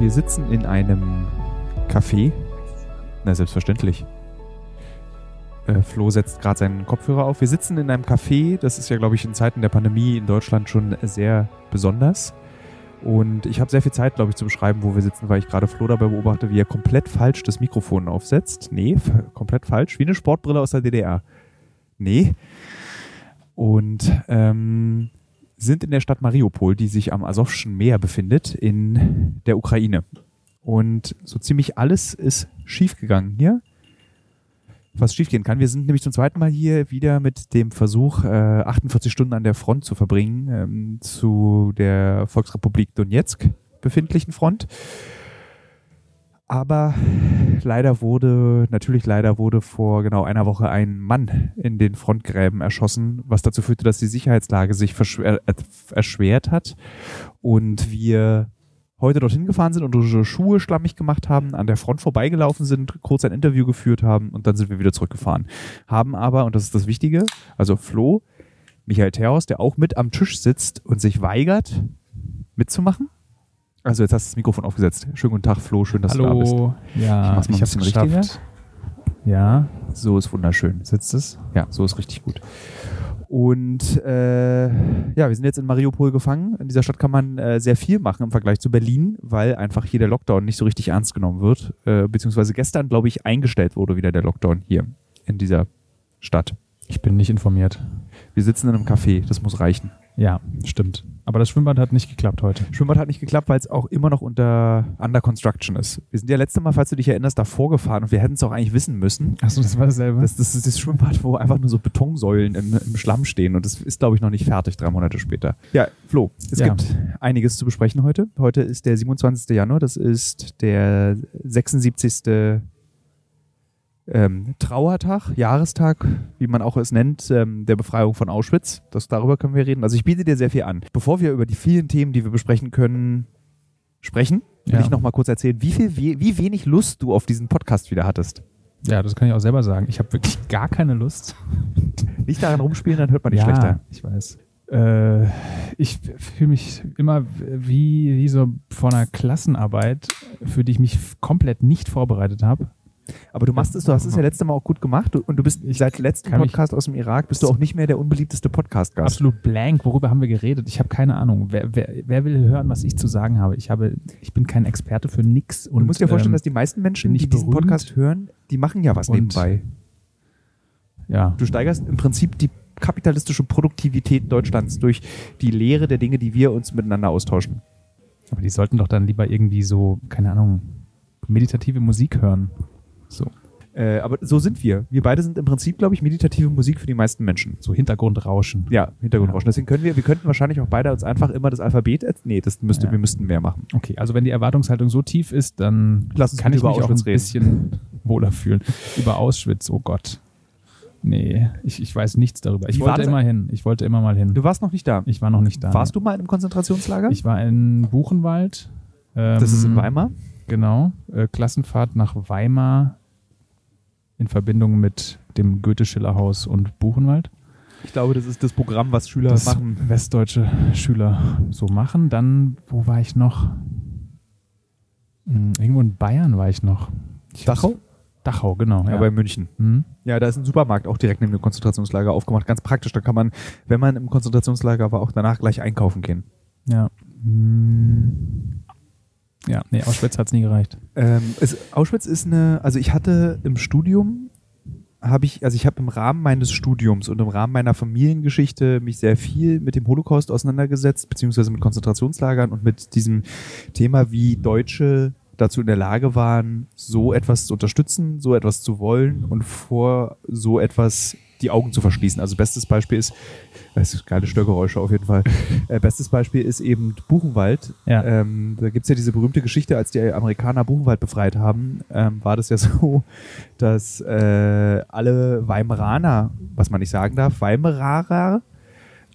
Wir sitzen in einem Café. Na, selbstverständlich. Äh, Flo setzt gerade seinen Kopfhörer auf. Wir sitzen in einem Café. Das ist ja, glaube ich, in Zeiten der Pandemie in Deutschland schon sehr besonders. Und ich habe sehr viel Zeit, glaube ich, zu beschreiben, wo wir sitzen, weil ich gerade Flo dabei beobachte, wie er komplett falsch das Mikrofon aufsetzt. Nee, komplett falsch. Wie eine Sportbrille aus der DDR. Nee. Und ähm, sind in der Stadt Mariupol, die sich am Asowschen Meer befindet, in der Ukraine. Und so ziemlich alles ist schiefgegangen hier. Was schiefgehen kann. Wir sind nämlich zum zweiten Mal hier wieder mit dem Versuch, äh, 48 Stunden an der Front zu verbringen, ähm, zu der Volksrepublik Donetsk befindlichen Front. Aber leider wurde, natürlich leider wurde vor genau einer Woche ein Mann in den Frontgräben erschossen, was dazu führte, dass die Sicherheitslage sich erschwert hat und wir heute dorthin gefahren sind und unsere Schuhe schlammig gemacht haben, an der Front vorbeigelaufen sind, kurz ein Interview geführt haben und dann sind wir wieder zurückgefahren. Haben aber, und das ist das Wichtige, also Flo, Michael Theos, der auch mit am Tisch sitzt und sich weigert, mitzumachen, also jetzt hast du das Mikrofon aufgesetzt. Schönen guten Tag, Flo. Schön, dass Hallo. du da bist. Ja, ich, ich habe es geschafft. Ja. So ist wunderschön. Sitzt es? Ja, so ist richtig gut. Und äh, ja, wir sind jetzt in Mariupol gefangen. In dieser Stadt kann man äh, sehr viel machen im Vergleich zu Berlin, weil einfach hier der Lockdown nicht so richtig ernst genommen wird. Äh, beziehungsweise gestern, glaube ich, eingestellt wurde wieder der Lockdown hier in dieser Stadt. Ich bin nicht informiert. Wir sitzen in einem Café, das muss reichen. Ja, stimmt. Aber das Schwimmbad hat nicht geklappt heute. Schwimmbad hat nicht geklappt, weil es auch immer noch unter under construction ist. Wir sind ja letzte Mal, falls du dich erinnerst, davor gefahren und wir hätten es auch eigentlich wissen müssen. Achso, das war dasselbe. Das, das ist das Schwimmbad, wo einfach nur so Betonsäulen im, im Schlamm stehen und das ist, glaube ich, noch nicht fertig, drei Monate später. Ja, Flo, es ja. gibt einiges zu besprechen heute. Heute ist der 27. Januar, das ist der 76 ähm, Trauertag, Jahrestag, wie man auch es nennt, ähm, der Befreiung von Auschwitz. Das, darüber können wir reden. Also ich biete dir sehr viel an. Bevor wir über die vielen Themen, die wir besprechen können, sprechen, will ja. ich noch mal kurz erzählen, wie, viel, wie, wie wenig Lust du auf diesen Podcast wieder hattest. Ja, das kann ich auch selber sagen. Ich habe wirklich gar keine Lust. Nicht daran rumspielen, dann hört man dich ja, schlechter. ich weiß. Äh, ich fühle mich immer wie, wie so vor einer Klassenarbeit, für die ich mich komplett nicht vorbereitet habe. Aber du machst es, du hast es ja letztes Mal auch gut gemacht und du bist seit letztem Podcast aus dem Irak bist du auch nicht mehr der unbeliebteste Podcast-Gast. Absolut blank. Worüber haben wir geredet? Ich habe keine Ahnung. Wer, wer, wer, will hören, was ich zu sagen habe? Ich habe, ich bin kein Experte für nix. Und, du musst dir vorstellen, ähm, dass die meisten Menschen, die diesen Podcast hören, die machen ja was nebenbei. Ja. Du steigerst im Prinzip die kapitalistische Produktivität Deutschlands durch die Lehre der Dinge, die wir uns miteinander austauschen. Aber die sollten doch dann lieber irgendwie so, keine Ahnung, meditative Musik hören. So. Äh, aber so sind wir. Wir beide sind im Prinzip, glaube ich, meditative Musik für die meisten Menschen. So Hintergrundrauschen. Ja, Hintergrundrauschen. Deswegen können wir, wir könnten wahrscheinlich auch beide uns einfach immer das Alphabet, nee, das müsste, ja. wir müssten mehr machen. Okay, also wenn die Erwartungshaltung so tief ist, dann Lass kann ich mich Auschwitz auch ein reden. bisschen wohler fühlen. Über Auschwitz, oh Gott. Nee, ich, ich weiß nichts darüber. Ich Wie wollte immer hin. Ich wollte immer mal hin. Du warst noch nicht da? Ich war noch nicht da. Warst du mal in einem Konzentrationslager? Ich war in Buchenwald. Ähm, das ist in ähm, Weimar? Genau. Äh, Klassenfahrt nach Weimar in Verbindung mit dem Goethe-Schiller-Haus und Buchenwald. Ich glaube, das ist das Programm, was Schüler das machen. Westdeutsche Schüler so machen. Dann, wo war ich noch? Hm, irgendwo in Bayern war ich noch. Ich Dachau? Dachau, genau. Ja, ja. bei München. Mhm. Ja, da ist ein Supermarkt auch direkt neben dem Konzentrationslager aufgemacht. Ganz praktisch. Da kann man, wenn man im Konzentrationslager war, auch danach gleich einkaufen gehen. Ja. Mhm. Ja, nee, Auschwitz hat es nie gereicht. Ähm, es, Auschwitz ist eine, also ich hatte im Studium, habe ich, also ich habe im Rahmen meines Studiums und im Rahmen meiner Familiengeschichte mich sehr viel mit dem Holocaust auseinandergesetzt, beziehungsweise mit Konzentrationslagern und mit diesem Thema, wie Deutsche dazu in der Lage waren, so etwas zu unterstützen, so etwas zu wollen und vor so etwas die Augen zu verschließen. Also bestes Beispiel ist, das ist geile Störgeräusche auf jeden Fall. Äh, bestes Beispiel ist eben Buchenwald. Ja. Ähm, da gibt es ja diese berühmte Geschichte, als die Amerikaner Buchenwald befreit haben, ähm, war das ja so, dass äh, alle Weimaraner, was man nicht sagen darf, Weimaraner,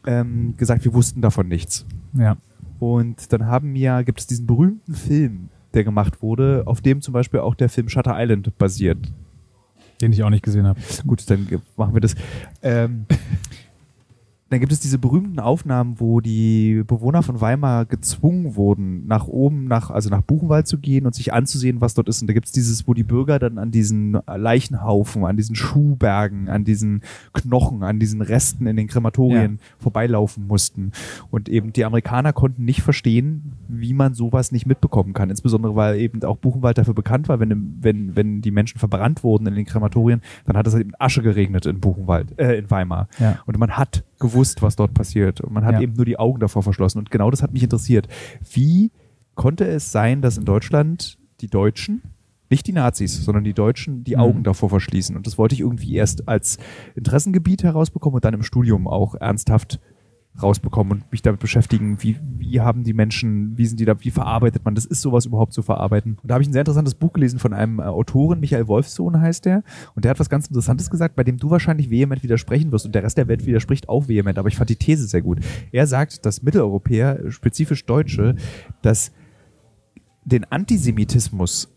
ähm, gesagt, wir wussten davon nichts. Ja. Und dann haben wir, gibt es diesen berühmten Film, der gemacht wurde, auf dem zum Beispiel auch der Film Shutter Island basiert. Den ich auch nicht gesehen habe. Gut, dann machen wir das. Ähm, dann gibt es diese berühmten Aufnahmen, wo die Bewohner von Weimar gezwungen wurden, nach oben, nach, also nach Buchenwald zu gehen und sich anzusehen, was dort ist. Und da gibt es dieses, wo die Bürger dann an diesen Leichenhaufen, an diesen Schuhbergen, an diesen Knochen, an diesen Resten in den Krematorien ja. vorbeilaufen mussten. Und eben die Amerikaner konnten nicht verstehen, wie man sowas nicht mitbekommen kann. Insbesondere, weil eben auch Buchenwald dafür bekannt war, wenn, wenn, wenn die Menschen verbrannt wurden in den Krematorien, dann hat es eben Asche geregnet in Buchenwald, äh, in Weimar. Ja. Und man hat gewusst, was dort passiert. Und man hat ja. eben nur die Augen davor verschlossen. Und genau das hat mich interessiert. Wie konnte es sein, dass in Deutschland die Deutschen, nicht die Nazis, sondern die Deutschen die mhm. Augen davor verschließen? Und das wollte ich irgendwie erst als Interessengebiet herausbekommen und dann im Studium auch ernsthaft rausbekommen und mich damit beschäftigen, wie, wie haben die Menschen, wie sind die da, wie verarbeitet man das, ist sowas überhaupt zu verarbeiten? Und da habe ich ein sehr interessantes Buch gelesen von einem äh, Autoren, Michael Wolfsohn heißt der, und der hat was ganz Interessantes gesagt, bei dem du wahrscheinlich vehement widersprechen wirst und der Rest der Welt widerspricht auch vehement, aber ich fand die These sehr gut. Er sagt, dass Mitteleuropäer, spezifisch Deutsche, dass den Antisemitismus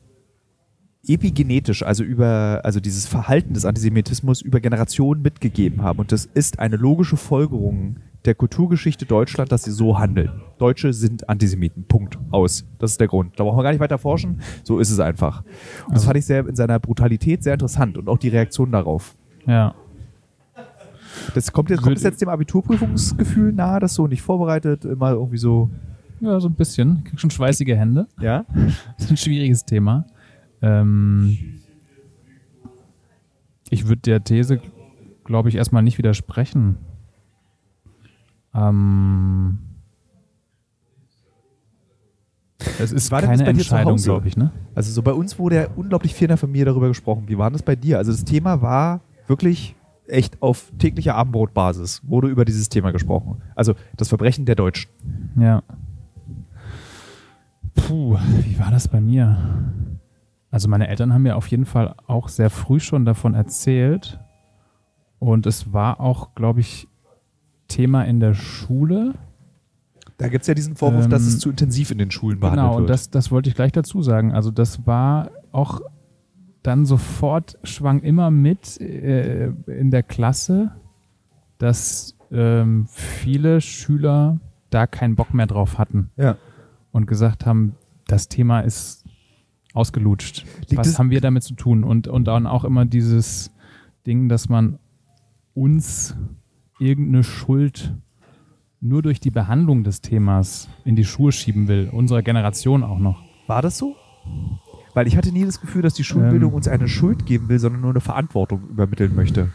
epigenetisch, also über, also dieses Verhalten des Antisemitismus über Generationen mitgegeben haben. Und das ist eine logische Folgerung der Kulturgeschichte Deutschland, dass sie so handeln. Deutsche sind Antisemiten. Punkt. Aus. Das ist der Grund. Da brauchen wir gar nicht weiter forschen. So ist es einfach. Und das also fand ich sehr in seiner Brutalität sehr interessant und auch die Reaktion darauf. Ja. Das kommt jetzt, kommt das jetzt dem Abiturprüfungsgefühl nahe, das so nicht vorbereitet, immer irgendwie so. Ja, so ein bisschen. Ich krieg schon schweißige Hände. Ja. Das ist ein schwieriges Thema. Ähm ich würde der These, glaube ich, erstmal nicht widersprechen. Ähm, es ist war keine Entscheidung, glaube ich. Ne? Also so bei uns wurde ja unglaublich viel in der Familie darüber gesprochen. Wie war das bei dir? Also das Thema war wirklich echt auf täglicher Abendbrotbasis wurde über dieses Thema gesprochen. Also das Verbrechen der Deutschen. Ja. Puh, wie war das bei mir? Also meine Eltern haben mir auf jeden Fall auch sehr früh schon davon erzählt. Und es war auch, glaube ich, Thema in der Schule. Da gibt es ja diesen Vorwurf, ähm, dass es ähm, zu intensiv in den Schulen behandelt genau, wird. Genau, das, das wollte ich gleich dazu sagen. Also das war auch dann sofort schwang immer mit äh, in der Klasse, dass ähm, viele Schüler da keinen Bock mehr drauf hatten. Ja. Und gesagt haben, das Thema ist ausgelutscht. Liegt Was haben wir damit zu tun? Und, und dann auch immer dieses Ding, dass man uns irgendeine Schuld nur durch die Behandlung des Themas in die Schuhe schieben will, unserer Generation auch noch. War das so? Weil ich hatte nie das Gefühl, dass die Schulbildung ähm, uns eine Schuld geben will, sondern nur eine Verantwortung übermitteln möchte.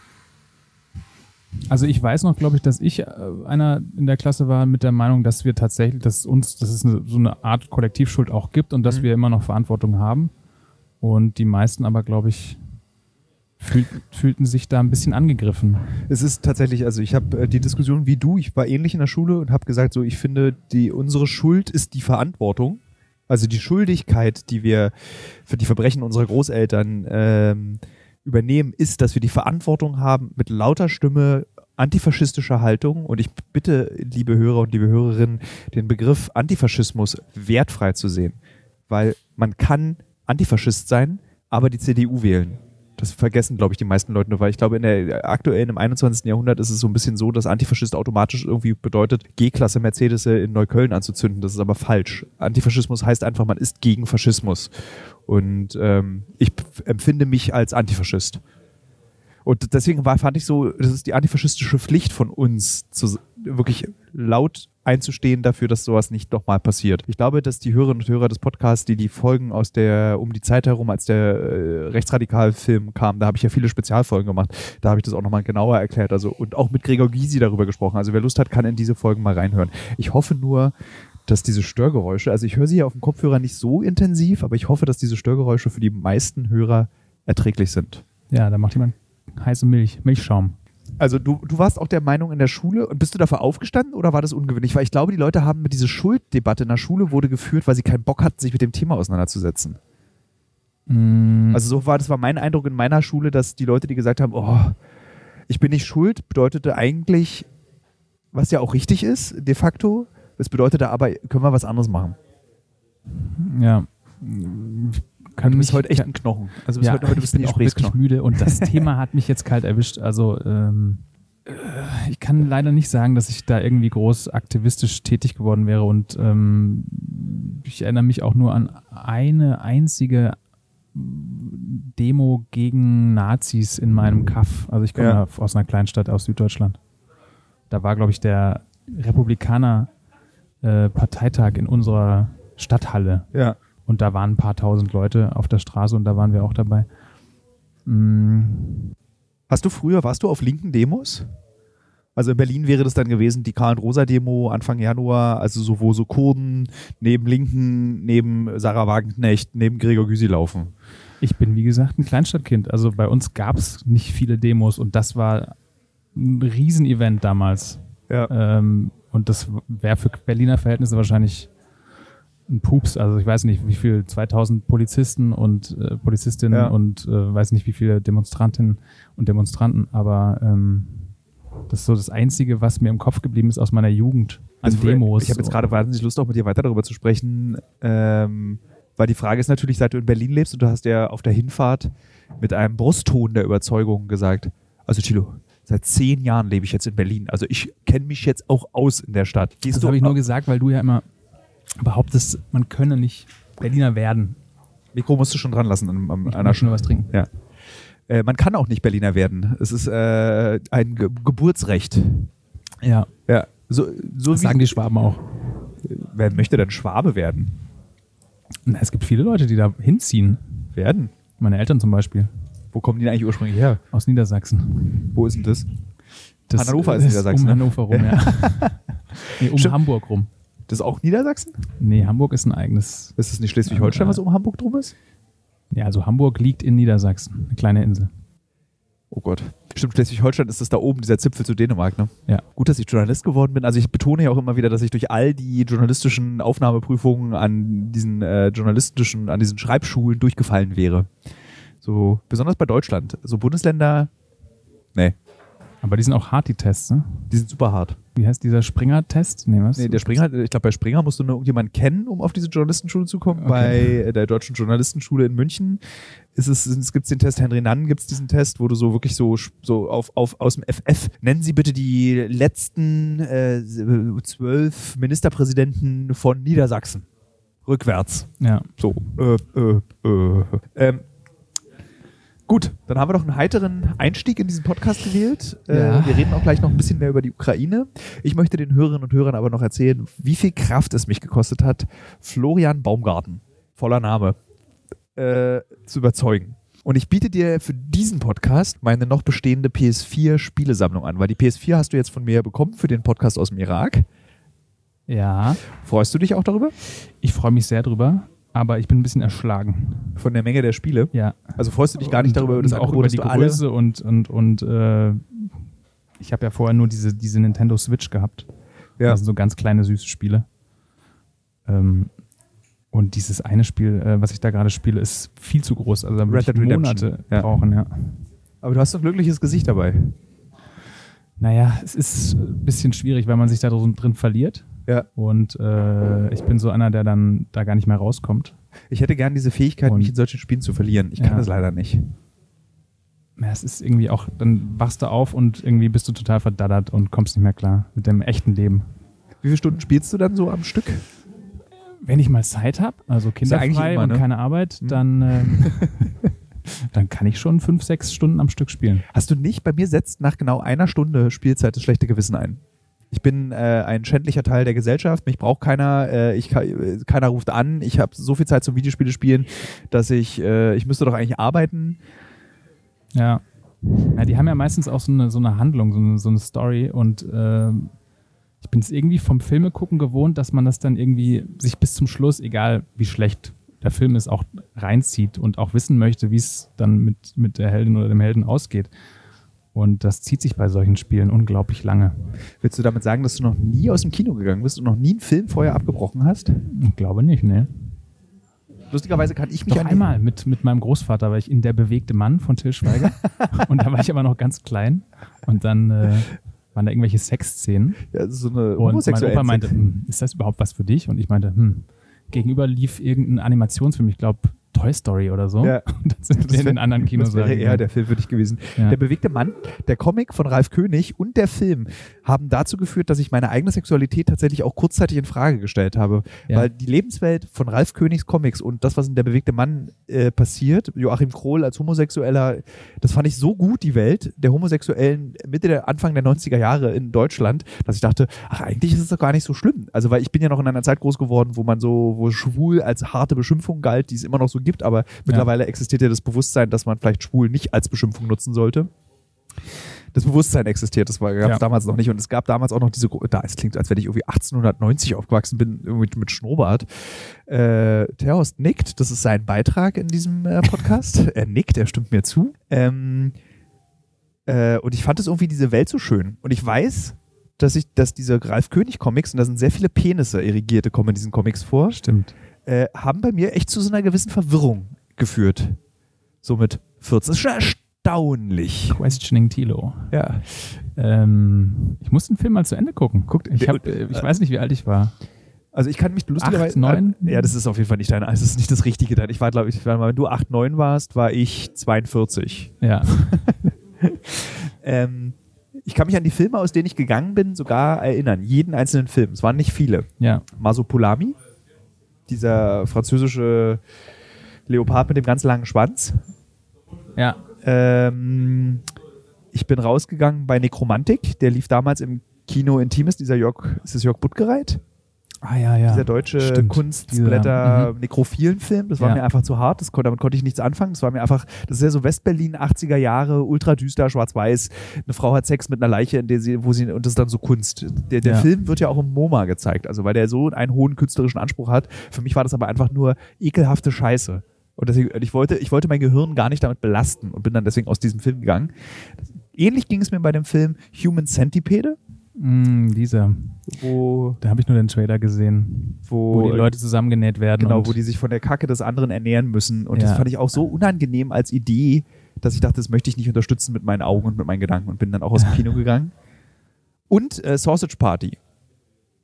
Also ich weiß noch, glaube ich, dass ich äh, einer in der Klasse war mit der Meinung, dass wir tatsächlich, dass uns, dass es eine, so eine Art Kollektivschuld auch gibt und dass mhm. wir immer noch Verantwortung haben. Und die meisten aber, glaube ich, fühl, fühlten sich da ein bisschen angegriffen. Es ist tatsächlich, also ich habe äh, die Diskussion wie du, ich war ähnlich in der Schule und habe gesagt, so ich finde, die unsere Schuld ist die Verantwortung. Also die Schuldigkeit, die wir für die Verbrechen unserer Großeltern ähm, übernehmen, ist, dass wir die Verantwortung haben, mit lauter Stimme antifaschistischer Haltung und ich bitte, liebe Hörer und liebe Hörerinnen, den Begriff Antifaschismus wertfrei zu sehen. Weil man kann Antifaschist sein, aber die CDU wählen. Das vergessen, glaube ich, die meisten Leute nur, weil ich glaube, in der aktuellen, im 21. Jahrhundert ist es so ein bisschen so, dass Antifaschist automatisch irgendwie bedeutet, G-Klasse Mercedes in Neukölln anzuzünden. Das ist aber falsch. Antifaschismus heißt einfach, man ist gegen Faschismus. Und ähm, ich empfinde mich als Antifaschist. Und deswegen war, fand ich so, das ist die antifaschistische Pflicht von uns, zu, wirklich laut einzustehen dafür, dass sowas nicht nochmal passiert. Ich glaube, dass die Hörerinnen und Hörer des Podcasts, die die Folgen aus der, um die Zeit herum, als der äh, Rechtsradikal-Film kam, da habe ich ja viele Spezialfolgen gemacht, da habe ich das auch nochmal genauer erklärt, also und auch mit Gregor Gysi darüber gesprochen. Also wer Lust hat, kann in diese Folgen mal reinhören. Ich hoffe nur, dass diese Störgeräusche, also ich höre sie ja auf dem Kopfhörer nicht so intensiv, aber ich hoffe, dass diese Störgeräusche für die meisten Hörer erträglich sind. Ja, da macht jemand heiße Milch, Milchschaum. Also du, du warst auch der Meinung in der Schule und bist du dafür aufgestanden oder war das ungewöhnlich? Weil ich glaube, die Leute haben mit dieser Schulddebatte in der Schule wurde geführt, weil sie keinen Bock hatten, sich mit dem Thema auseinanderzusetzen. Mm. Also so war das war mein Eindruck in meiner Schule, dass die Leute, die gesagt haben, oh, ich bin nicht schuld, bedeutete eigentlich, was ja auch richtig ist, de facto. Es bedeutete aber, können wir was anderes machen. Ja kann du bist heute echt ein Knochen. Also bis ja, heute, heute bist ich bin auch wirklich müde und das Thema hat mich jetzt kalt erwischt. Also ähm, ich kann leider nicht sagen, dass ich da irgendwie groß aktivistisch tätig geworden wäre und ähm, ich erinnere mich auch nur an eine einzige Demo gegen Nazis in meinem Kaff. Also ich komme Ja. aus einer Kleinstadt aus Süddeutschland. Da war, glaube ich, der Republikaner äh, Parteitag in unserer Stadthalle Ja. Und da waren ein paar tausend Leute auf der Straße und da waren wir auch dabei. Mm, Hast du früher, warst du auf linken Demos? Also in Berlin wäre das dann gewesen, die Karl-Rosa-Demo Anfang Januar, also so, wo so Kurden neben Linken, neben Sarah Wagenknecht, neben Gregor Gysi laufen. Ich bin, wie gesagt, ein Kleinstadtkind. Also bei uns gab es nicht viele Demos und das war ein Riesenevent damals. Ja. Ähm, und das wäre für Berliner Verhältnisse wahrscheinlich ein Pups. Also ich weiß nicht, wie viel, 2000 Polizisten und äh, Polizistinnen Ja. und äh, weiß nicht, wie viele Demonstrantinnen und Demonstranten, aber ähm, das ist so das Einzige, was mir im Kopf geblieben ist aus meiner Jugend an Also, Demos. Ich habe jetzt gerade wahnsinnig Lust, auch mit dir weiter darüber zu sprechen, ähm, weil die Frage ist natürlich, seit du in Berlin lebst und du hast ja auf der Hinfahrt mit einem Brustton der Überzeugung gesagt, also Chilo, seit zehn Jahren lebe ich jetzt in Berlin, also ich kenne mich jetzt auch aus in der Stadt. Gehst Das habe ich nur gesagt, weil du ja immer behauptest, man könne nicht Berliner werden. Mikro musst du schon dran lassen an, an Ich einer nur was trinken. Ja. Äh, man kann auch nicht Berliner werden. Es ist äh, ein Ge Geburtsrecht. Ja, Ja. So, so das sagen die Schwaben auch. Wer möchte denn Schwabe werden? Na, es gibt viele Leute, die da hinziehen. Werden? Meine Eltern zum Beispiel. Wo kommen die denn eigentlich ursprünglich her? Aus Niedersachsen. Wo ist denn das? Das Hannover ist ist Niedersachsen, Um ne? Hannover rum, ja. nee, um Stimmt. Hamburg rum. Das ist auch Niedersachsen? Nee, Hamburg ist ein eigenes. Ist das nicht Schleswig-Holstein, was um Hamburg drum ist? Ja, also Hamburg liegt in Niedersachsen. Eine kleine Insel. Oh Gott. Stimmt, Schleswig-Holstein ist das da oben, dieser Zipfel zu Dänemark, ne? Ja. Gut, dass ich Journalist geworden bin. Also ich betone ja auch immer wieder, dass ich durch all die journalistischen Aufnahmeprüfungen an diesen äh, journalistischen, an diesen Schreibschulen durchgefallen wäre. So, besonders bei Deutschland. So Bundesländer, nee, Aber die sind auch hart, die Tests, ne? die sind super hart. Wie heißt dieser Springer-Test? Nee, was? Nee, der Springer, ich glaube, bei Springer musst du nur irgendjemanden kennen, um auf diese Journalistenschule zu kommen. Okay. Bei der Deutschen Journalistenschule in München ist es, es gibt den Test, Henry Nann gibt es diesen Test, wo du so wirklich so, so auf, auf, aus dem FF, nennen Sie bitte die letzten äh, zwölf Ministerpräsidenten von Niedersachsen. Rückwärts. Ja. So. Äh, äh, äh. Ähm, gut, dann haben wir doch einen heiteren Einstieg in diesen Podcast gewählt. Äh, Ja. Wir reden auch gleich noch ein bisschen mehr über die Ukraine. Ich möchte den Hörerinnen und Hörern aber noch erzählen, wie viel Kraft es mich gekostet hat, Florian Baumgarten, voller Name, äh, zu überzeugen. Und ich biete dir für diesen Podcast meine noch bestehende PS4-Spielesammlung an, weil die PS4 hast du jetzt von mir bekommen für den Podcast aus dem Irak. Ja. Freust du dich auch darüber? Ich freue mich sehr drüber, aber ich bin ein bisschen erschlagen. Von der Menge der Spiele? Ja. Also freust du dich gar nicht darüber, über das auch über die Größe und, und, und äh, ich habe ja vorher nur diese, diese Nintendo Switch gehabt. Ja. Das sind so ganz kleine, süße Spiele. Ähm, und dieses eine Spiel, äh, was ich da gerade spiele, ist viel zu groß. Also da würde ich. Monate Ja. brauchen, ja. Aber du hast ein glückliches Gesicht dabei. Naja, es ist ein bisschen schwierig, weil man sich da drin verliert. Ja. Und äh, ich bin so einer, der dann da gar nicht mehr rauskommt. Ich hätte gern diese Fähigkeit, Und- mich in solchen Spielen zu verlieren. Ich kann Ja. das leider nicht. Ja, es ist irgendwie auch, dann wachst du auf und irgendwie bist du total verdaddert und kommst nicht mehr klar mit dem echten Leben. Wie viele Stunden spielst du dann so am Stück? Wenn ich mal Zeit habe, also kinderfrei immer, und ne? keine Arbeit, Hm. dann, ähm, dann kann ich schon fünf, sechs Stunden am Stück spielen. Hast du nicht? Bei mir setzt nach genau einer Stunde Spielzeit das schlechte Gewissen ein. Ich bin äh, ein schändlicher Teil der Gesellschaft. Mich braucht keiner. Äh, ich, keiner ruft an. Ich habe so viel Zeit zum Videospiele spielen, dass ich äh, ich müsste doch eigentlich arbeiten. Ja. ja. Die haben ja meistens auch so eine, so eine Handlung, so eine, so eine Story und ähm, ich bin es irgendwie vom Filme gucken gewohnt, dass man das dann irgendwie sich bis zum Schluss, egal wie schlecht der Film ist, auch reinzieht und auch wissen möchte, wie es dann mit, mit der Heldin oder dem Helden ausgeht. Und das zieht sich bei solchen Spielen unglaublich lange. Willst du damit sagen, dass du noch nie aus dem Kino gegangen bist und noch nie einen Film vorher abgebrochen hast? Ich glaube nicht, ne? Lustigerweise kann ich mich Doch einmal mit, mit meinem Großvater war ich in Der bewegte Mann von Till Schweiger. und da war ich aber noch ganz klein. Und dann äh, waren da irgendwelche Sexszenen. Ja, so eine Und mein Opa meinte, hm, ist das überhaupt was für dich? Und ich meinte, hm, gegenüber lief irgendein Animationsfilm, ich glaube Toy Story oder so. Ja. Das sind wir in den anderen Kinos. Das wäre eher der Film für dich gewesen. Ja. Der bewegte Mann, der Comic von Ralf König und der Film haben dazu geführt, dass ich meine eigene Sexualität tatsächlich auch kurzzeitig in Frage gestellt habe. Ja. Weil die Lebenswelt von Ralf Königs Comics und das, was in der bewegte Mann äh, passiert, Joachim Krohl als Homosexueller, das fand ich so gut, die Welt der Homosexuellen Mitte der Anfang der 90er Jahre in Deutschland, dass ich dachte, ach, eigentlich ist es doch gar nicht so schlimm. Also, weil ich bin ja noch in einer Zeit groß geworden, wo man so, wo schwul als harte Beschimpfung galt, die es immer noch so gibt, aber mittlerweile existiert ja das Bewusstsein, dass man vielleicht schwul nicht als Beschimpfung nutzen sollte. Das Bewusstsein existiert, das gab es Ja. damals noch nicht. Und es gab damals auch noch diese, da, es klingt, als wenn ich irgendwie 1890 aufgewachsen bin, irgendwie mit Schnurrbart. Äh, Terhorst nickt, das ist sein Beitrag in diesem äh, Podcast. er nickt, er stimmt mir zu. Ähm, äh, und ich fand es irgendwie diese Welt so schön. Und ich weiß, dass ich, dass diese Ralf König Comics, und da sind sehr viele Penisse irrigierte, kommen in diesen Comics vor, Stimmt. Äh, haben bei mir echt zu so einer gewissen Verwirrung geführt. So mit 14. Das ist schon erstaunlich. Questioning Tilo. Ja. Ähm, ich muss den Film mal zu Ende gucken. Guckt- ich, hab, äh, ich weiß nicht, wie alt ich war. Also ich kann mich lustigerweise. Acht, neun? Ja, das ist auf jeden Fall nicht dein, das ist nicht das Richtige dann. Ich war, glaube ich, wenn du 8, 9 warst, war ich 42. Ja. Ähm, ich kann mich an die Filme, aus denen ich gegangen bin, sogar erinnern. Jeden einzelnen Film. Es waren nicht viele. ja. Masopulami, dieser französische Leopard mit dem ganz langen Schwanz. Ja. Ähm, ich bin rausgegangen bei Nekromantik, der lief damals im Kino Intimes, dieser Jörg, ist es Jörg Buttgereit? Ah, ja, ja. Dieser deutsche Stimmt. Dieser, mhm. nekrophilen Film, das war Ja. mir einfach zu hart, das, kon- damit konnte ich nichts anfangen. Das war mir einfach, das ist ja so Westberlin, 80er Jahre, ultra düster, schwarz-weiß. Eine Frau hat Sex mit einer Leiche, in der sie, wo sie, und das ist dann so Kunst. Der, der Ja. Film wird ja auch im MoMA gezeigt, also weil der so einen hohen künstlerischen Anspruch hat. Für mich war das aber einfach nur ekelhafte Scheiße. Und deswegen, ich wollte, ich wollte mein Gehirn gar nicht damit belasten und bin dann deswegen aus diesem Film gegangen. Ähnlich ging es mir bei dem Film Human Centipede, Mm, dieser. Wo, Da habe ich nur den Trailer gesehen. wo, Wo die Leute zusammengenäht werden. Genau, und wo die sich von der Kacke des anderen ernähren müssen. Und das Ja. fand ich auch so unangenehm als Idee, dass ich dachte, das möchte ich nicht unterstützen mit meinen Augen und mit meinen Gedanken und bin dann auch aus dem Kino gegangen. Und äh, Sausage Party.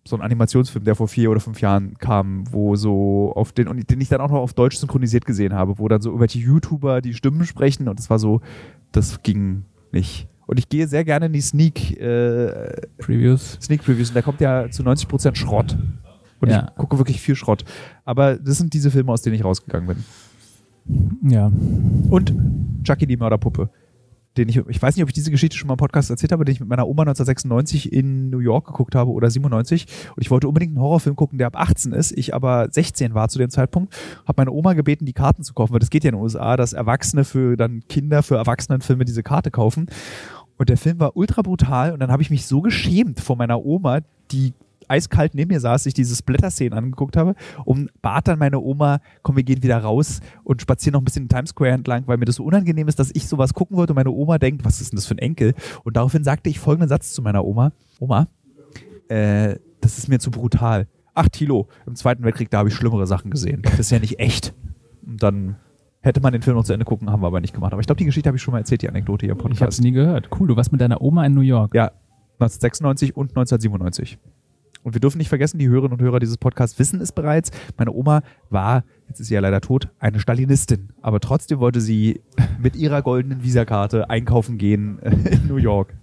So ein Animationsfilm, der vor vier oder fünf Jahren kam, wo so auf den, und den ich dann auch noch auf Deutsch synchronisiert gesehen habe, wo dann so irgendwelche YouTuber die Stimmen sprechen und das war so, das ging nicht. Und ich gehe sehr gerne in die Sneak, äh, Previews. Sneak Previews und da kommt ja zu 90% Schrott. Und Ja. ich gucke wirklich viel Schrott. Aber das sind diese Filme, aus denen ich rausgegangen bin. Ja. Und Chucky die Mörderpuppe. Den ich, ich weiß nicht, ob ich diese Geschichte schon mal im Podcast erzählt habe, den ich mit meiner Oma 1996 in New York geguckt habe oder 97. Und ich wollte unbedingt einen Horrorfilm gucken, der ab 18 ist. Ich aber 16 war zu dem Zeitpunkt. Habe meine Oma gebeten, die Karten zu kaufen, weil das geht ja in den USA, dass Erwachsene für dann Kinder für Erwachsenenfilme diese Karte kaufen. Und der Film war ultra brutal und dann habe ich mich so geschämt vor meiner Oma, die eiskalt neben mir saß, sich diese Splatter-Szenen angeguckt habe und bat dann meine Oma, komm, wir gehen wieder raus und spazieren noch ein bisschen in Times Square entlang, weil mir das so unangenehm ist, dass ich sowas gucken wollte und meine Oma denkt, was ist denn das für ein Enkel? Und daraufhin sagte ich folgenden Satz zu meiner Oma, Oma, äh, das ist mir zu brutal. Ach, Tilo, im Zweiten Weltkrieg, da habe ich schlimmere Sachen gesehen. Das ist ja nicht echt. Und dann hätte man den Film noch zu Ende gucken, haben wir aber nicht gemacht. Aber ich glaube, die Geschichte habe ich schon mal erzählt, die Anekdote hier im Ich habe Podcast. es nie gehört. Cool, du warst mit deiner Oma in New York. Ja, 1996 und 1997. Und wir dürfen nicht vergessen, die Hörerinnen und Hörer dieses Podcasts wissen es bereits. Meine Oma war, jetzt ist sie ja leider tot, eine Stalinistin. Aber trotzdem wollte sie mit ihrer goldenen Visakarte einkaufen gehen in New York.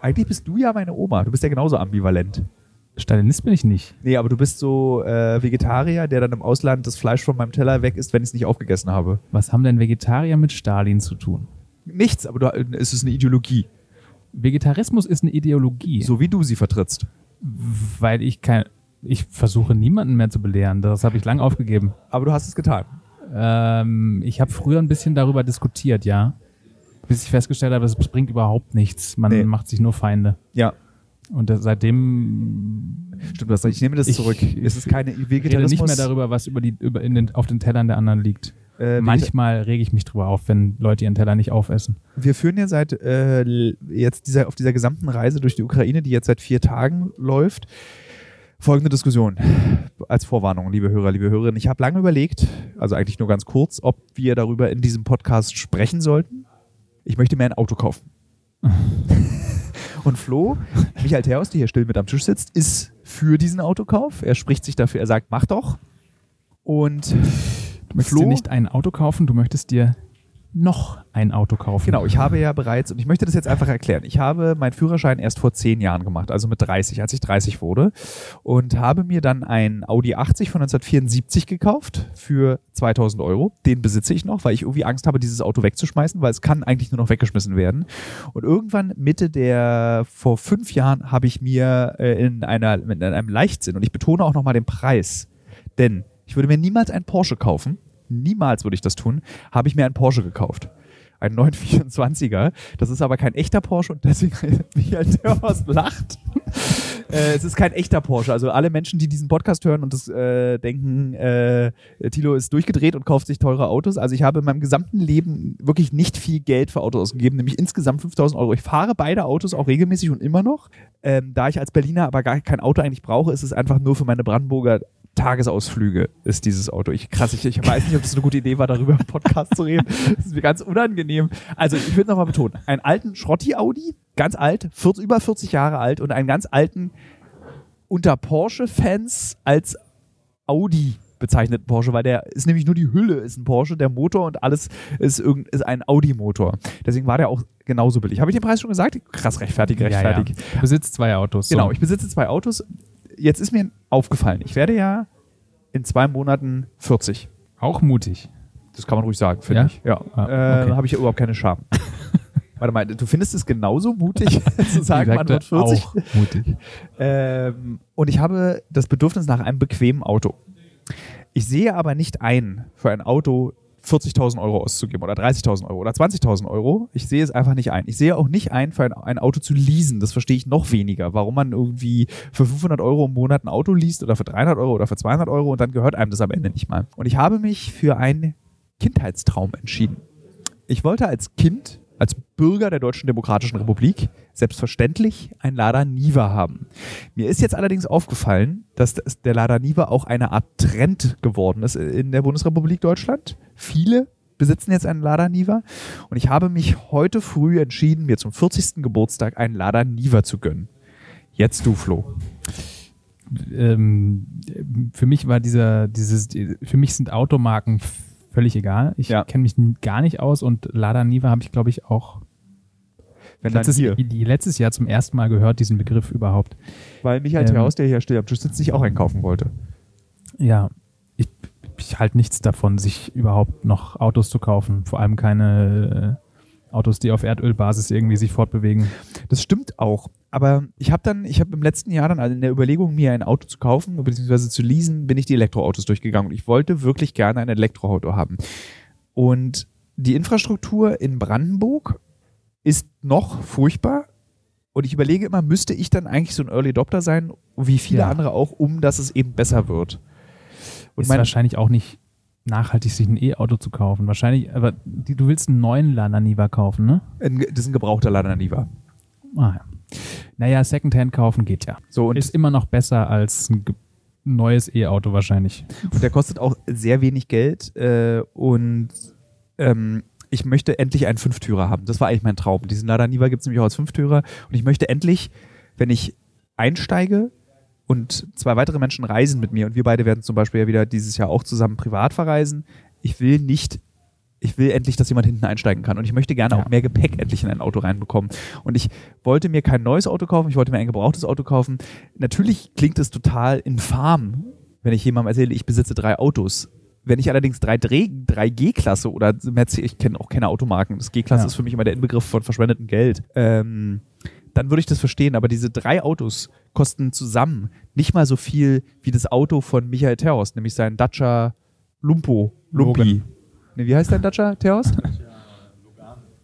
Eigentlich bist du ja meine Oma. Du bist ja genauso ambivalent. Stalinist bin ich nicht. Nee, aber du bist so äh, Vegetarier, der dann im Ausland das Fleisch von meinem Teller weg isst, wenn ich es nicht aufgegessen habe. Was haben denn Vegetarier mit Stalin zu tun? Nichts, aber du, es ist eine Ideologie. Vegetarismus ist eine Ideologie, So wie du sie vertrittst. weil ich kein, ich versuche niemanden mehr zu belehren. Das habe ich lang aufgegeben. Aber du hast es getan. Ähm, ich habe früher ein bisschen darüber diskutiert, ja, bis ich festgestellt habe, das bringt überhaupt nichts. Man Nee. macht sich nur Feinde. Ja. Und das, seitdem Stimmt, das, ich nehme das Ich- zurück. Es ist keine rede Vegetarismus. nicht mehr darüber, was über die, über in den, auf den Tellern der anderen liegt. Äh, Manchmal rege ich mich drüber auf, wenn Leute ihren Teller nicht aufessen. Wir führen ja seit äh, jetzt dieser, auf dieser gesamten Reise durch die Ukraine, die jetzt seit vier Tagen läuft, folgende Diskussion. Als Vorwarnung, liebe Hörer, liebe Hörerinnen. Ich habe lange überlegt, also eigentlich nur ganz kurz, ob wir darüber in diesem Podcast sprechen sollten. Ich möchte mir ein Auto kaufen. Und Flo, Michael Theos, der hier still mit am Tisch sitzt, ist für diesen Autokauf. Er spricht sich dafür, er sagt, mach doch. Und Du möchtest dir nicht ein Auto kaufen, du möchtest dir noch ein Auto kaufen. Genau, ich habe ja bereits, und ich möchte das jetzt einfach erklären, ich habe meinen Führerschein erst vor zehn Jahren gemacht, also mit 30, als ich 30 wurde, und habe mir dann ein Audi 80 von 1974 gekauft für 2000 Euro. Den besitze ich noch, weil ich irgendwie Angst habe, dieses Auto wegzuschmeißen, weil es kann eigentlich nur noch weggeschmissen werden. Und irgendwann Mitte der, vor fünf Jahren, habe ich mir äh, in, einer, in einem Leichtsinn, und ich betone auch nochmal den Preis, denn ich würde mir niemals einen Porsche kaufen, niemals würde ich das tun, habe ich mir einen Porsche gekauft. Einen 924er. Das ist aber kein echter Porsche und deswegen Michael Dörfers lacht. äh, es ist kein echter Porsche. Also alle Menschen, die diesen Podcast hören und das äh, denken, äh, Tilo ist durchgedreht und kauft sich teure Autos. Also ich habe in meinem gesamten Leben wirklich nicht viel Geld für Autos ausgegeben, nämlich insgesamt 5000 Euro. Ich fahre beide Autos auch regelmäßig und immer noch. Ähm, da ich als Berliner aber gar kein Auto eigentlich brauche, ist es einfach nur für meine Brandenburger Tagesausflüge ist dieses Auto. Ich krass, ich, ich weiß nicht, ob das eine gute Idee war, darüber im Podcast zu reden. Das ist mir ganz unangenehm. Also ich will nochmal betonen, einen alten Schrotti-Audi, ganz alt, 40, über 40 Jahre alt und einen ganz alten unter Porsche-Fans als Audi bezeichneten Porsche, weil der ist nämlich nur die Hülle ist ein Porsche, der Motor und alles ist, irgend, ist ein Audi-Motor. Deswegen war der auch genauso billig. Habe ich den Preis schon gesagt? Krass, rechtfertig, rechtfertig. Ja, ja. Du besitzt zwei Autos. Genau, ich besitze zwei Autos jetzt ist mir aufgefallen, ich werde ja in zwei Monaten 40. Auch mutig. Das kann man ruhig sagen, finde ja? ich. Ja. Ah, okay. äh, Habe ich ja überhaupt keine Scham. Warte mal, du findest es genauso mutig zu sagen, man wird 40? Auch mutig. Ähm, und ich habe das Bedürfnis nach einem bequemen Auto. Ich sehe aber nicht ein, für ein Auto 40.000 Euro auszugeben oder 30.000 Euro oder 20.000 Euro. Ich sehe es einfach nicht ein. Ich sehe auch nicht ein, für ein, ein, Auto zu leasen. Das verstehe ich noch weniger. Warum man irgendwie für 500 Euro im Monat ein Auto liest oder für 300 Euro oder für 200 Euro und dann gehört einem das am Ende nicht mal. Und ich habe mich für einen Kindheitstraum entschieden. Ich wollte als Kind als Bürger der Deutschen Demokratischen Republik selbstverständlich ein Lada Niva haben. Mir ist jetzt allerdings aufgefallen, dass der Lada Niva auch eine Art Trend geworden ist in der Bundesrepublik Deutschland. Viele besitzen jetzt einen Lada Niva und ich habe mich heute früh entschieden, mir zum 40. Geburtstag einen Lada Niva zu gönnen. Jetzt du, Flo. Ähm, für mich war dieser, dieses, für mich sind Automarken völlig egal. Ich ja. kenne mich gar nicht aus und Lada Niva habe ich, glaube ich, auch Wenn letztes, letztes Jahr zum ersten Mal gehört, diesen Begriff überhaupt. Weil Michael ähm, Theaus, der hier am Tisch sitzt, sich auch einkaufen wollte. Ja, ich, ich halte nichts davon, sich überhaupt noch Autos zu kaufen. Vor allem keine äh, Autos, die auf Erdölbasis irgendwie sich fortbewegen. Das stimmt auch. Aber ich habe dann, ich habe im letzten Jahr dann also in der Überlegung, mir ein Auto zu kaufen bzw. zu leasen, bin ich die Elektroautos durchgegangen und ich wollte wirklich gerne ein Elektroauto haben. Und die Infrastruktur in Brandenburg ist noch furchtbar. Und ich überlege immer, müsste ich dann eigentlich so ein Early Adopter sein, wie viele ja. andere auch, um dass es eben besser wird. Und ist wahrscheinlich auch nicht nachhaltig, sich ein E-Auto zu kaufen. Wahrscheinlich, aber die, du willst einen neuen Lada Niva kaufen, ne? Das ist ein gebrauchter Lada Niva. Ah ja. Naja, Secondhand kaufen geht ja. So, und ist immer noch besser als ein neues E-Auto wahrscheinlich. Und der kostet auch sehr wenig Geld äh, und ähm, ich möchte endlich einen Fünftürer haben. Das war eigentlich mein Traum. Diesen Lada Niva gibt es nämlich auch als Fünftürer und ich möchte endlich, wenn ich einsteige und zwei weitere Menschen reisen mit mir und wir beide werden zum Beispiel ja wieder dieses Jahr auch zusammen privat verreisen, ich will nicht ich will endlich, dass jemand hinten einsteigen kann. Und ich möchte gerne ja. auch mehr Gepäck endlich in ein Auto reinbekommen. Und ich wollte mir kein neues Auto kaufen, ich wollte mir ein gebrauchtes Auto kaufen. Natürlich klingt es total infam, wenn ich jemandem erzähle, ich besitze drei Autos. Wenn ich allerdings drei, drei G-Klasse oder ich kenne auch keine Automarken, das G-Klasse ja. ist für mich immer der Inbegriff von verschwendetem Geld, ähm, dann würde ich das verstehen. Aber diese drei Autos kosten zusammen nicht mal so viel wie das Auto von Michael Terhorst, nämlich sein Dacia Lumpo, Lumpi. Logan. Nee, wie heißt dein Dacia, Theos?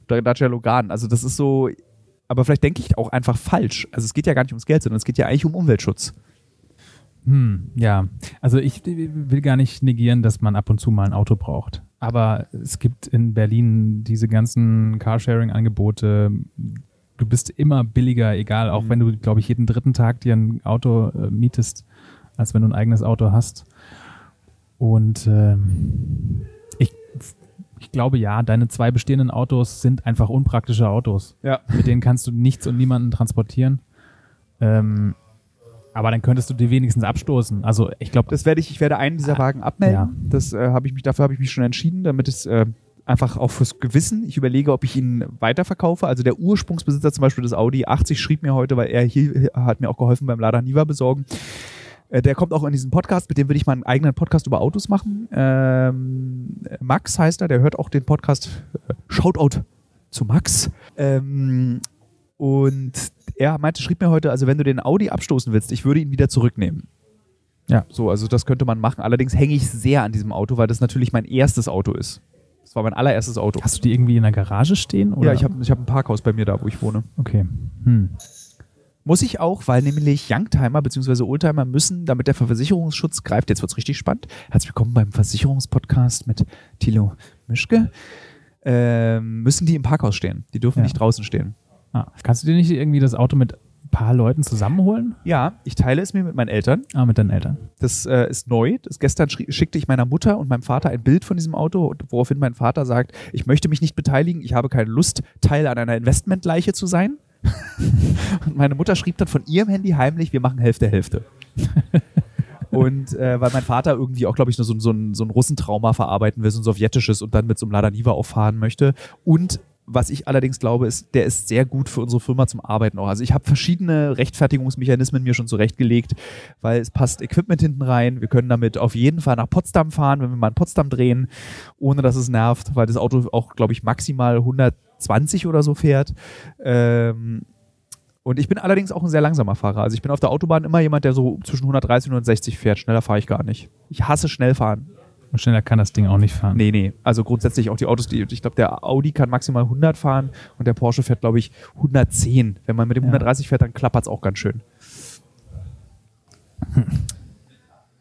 Dacia Dacia Logan. Also das ist so, aber vielleicht denke ich auch einfach falsch. Also es geht ja gar nicht ums Geld, sondern es geht ja eigentlich um Umweltschutz. Hm, ja, also ich will gar nicht negieren, dass man ab und zu mal ein Auto braucht. Aber es gibt in Berlin diese ganzen Carsharing-Angebote. Du bist immer billiger, egal, auch mhm. wenn du, glaube ich, jeden dritten Tag dir ein Auto äh, mietest, als wenn du ein eigenes Auto hast. Und ähm, ich glaube ja, deine zwei bestehenden Autos sind einfach unpraktische Autos. Ja. Mit denen kannst du nichts und niemanden transportieren. Ähm, Aber dann könntest du die wenigstens abstoßen. Also ich glaube. Das werde ich, ich werde einen dieser Wagen abmelden. Ja. Das äh, habe ich mich, dafür habe ich mich schon entschieden, damit es äh, einfach auch fürs Gewissen. Ich überlege, ob ich ihn weiterverkaufe. Also der Ursprungsbesitzer zum Beispiel des Audi 80 schrieb mir heute, weil er hier hat mir auch geholfen beim Lada Niva besorgen. Äh, Der kommt auch in diesen Podcast, mit dem will ich mal einen eigenen Podcast über Autos machen. Ähm, Max heißt er, der hört auch den Podcast. Äh, Shoutout zu Max. Ähm, und er meinte, schrieb mir heute, also wenn du den Audi abstoßen willst, ich würde ihn wieder zurücknehmen. Ja. So, also das könnte man machen. Allerdings hänge ich sehr an diesem Auto, weil das natürlich mein erstes Auto ist. Das war mein allererstes Auto. Hast du die irgendwie in der Garage stehen? Oder? Ja, ich habe ich hab ein Parkhaus bei mir da, wo ich wohne. Okay. Hm. Muss ich auch, weil nämlich Youngtimer bzw. Oldtimer müssen, damit der Versicherungsschutz greift, jetzt wird's richtig spannend. Herzlich willkommen beim Versicherungspodcast mit Thilo Mischke. Ähm, müssen die im Parkhaus stehen. Die dürfen Ja. nicht draußen stehen. Ah, kannst du dir nicht irgendwie das Auto mit ein paar Leuten zusammenholen? Ja, ich teile es mir mit meinen Eltern. Ah, mit deinen Eltern. Das äh, ist neu. Das gestern schickte ich meiner Mutter und meinem Vater ein Bild von diesem Auto, woraufhin mein Vater sagt, ich möchte mich nicht beteiligen, ich habe keine Lust, Teil an einer Investmentleiche zu sein. und meine Mutter schrieb dann von ihrem Handy heimlich, wir machen Hälfte Hälfte. und äh, weil mein Vater irgendwie auch, glaube ich, nur so, so, ein, so ein Russentrauma verarbeiten will, so ein sowjetisches und dann mit so einem Lada Niva auffahren möchte. Und was ich allerdings glaube, ist, der ist sehr gut für unsere Firma zum Arbeiten auch. Also ich habe verschiedene Rechtfertigungsmechanismen mir schon zurechtgelegt, weil es passt Equipment hinten rein. Wir können damit auf jeden Fall nach Potsdam fahren, wenn wir mal in Potsdam drehen, ohne dass es nervt, weil das Auto auch, glaube ich, maximal 120 oder so fährt. Ähm, und ich bin allerdings auch ein sehr langsamer Fahrer. Also ich bin auf der Autobahn immer jemand, der so zwischen 130 und 160 fährt. Schneller fahre ich gar nicht. Ich hasse schnell fahren. Und schneller kann das Ding auch nicht fahren. Nee, nee. Also grundsätzlich auch die Autos, die, ich glaube, der Audi kann maximal 100 fahren und der Porsche fährt, glaube ich, 110. Wenn man mit dem Ja. 130 fährt, dann klappert es auch ganz schön.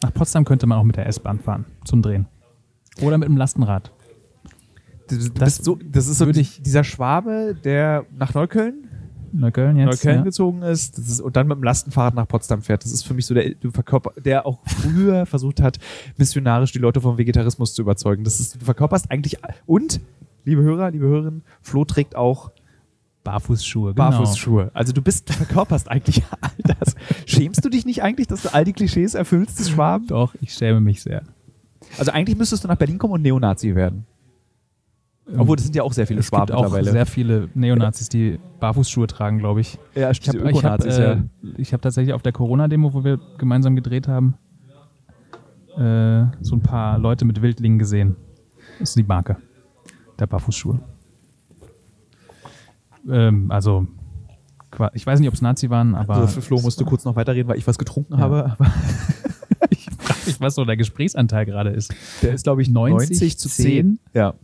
Nach Potsdam könnte man auch mit der S-Bahn fahren zum Drehen. Oder mit dem Lastenrad. Du, Das bist so, das ist so ich- dieser Schwabe, der nach Neukölln, Neukölln jetzt. Neukölln ja. gezogen ist, ist und dann mit dem Lastenfahrrad nach Potsdam fährt. Das ist für mich so der, der auch früher versucht hat, missionarisch die Leute vom Vegetarismus zu überzeugen. Das ist, du verkörperst eigentlich und liebe Hörer, liebe Hörerinnen, Flo trägt auch Barfußschuhe, genau. Barfußschuhe. Also du bist, du verkörperst eigentlich all das. Schämst du dich nicht eigentlich, dass du all die Klischees erfüllst des Schwaben? Doch, ich schäme mich sehr. Also eigentlich müsstest du nach Berlin kommen und Neonazi werden. Obwohl, das sind ja auch sehr viele es Schwaben gibt auch mittlerweile. sehr viele Neonazis, die Barfußschuhe tragen, glaube ich. ja, Ich habe hab, äh, ja. ich hab tatsächlich auf der Corona-Demo, wo wir gemeinsam gedreht haben, äh, so ein paar Leute mit Wildlingen gesehen. Das ist die Marke der Barfußschuhe. Ähm, also, ich weiß nicht, ob es Nazi waren, aber Also für Flo musst du kurz noch weiterreden, weil ich was getrunken habe. Aber ich frage mich, was so der Gesprächsanteil gerade ist. der ist, glaube ich, 90, 90 zu 10. Ja.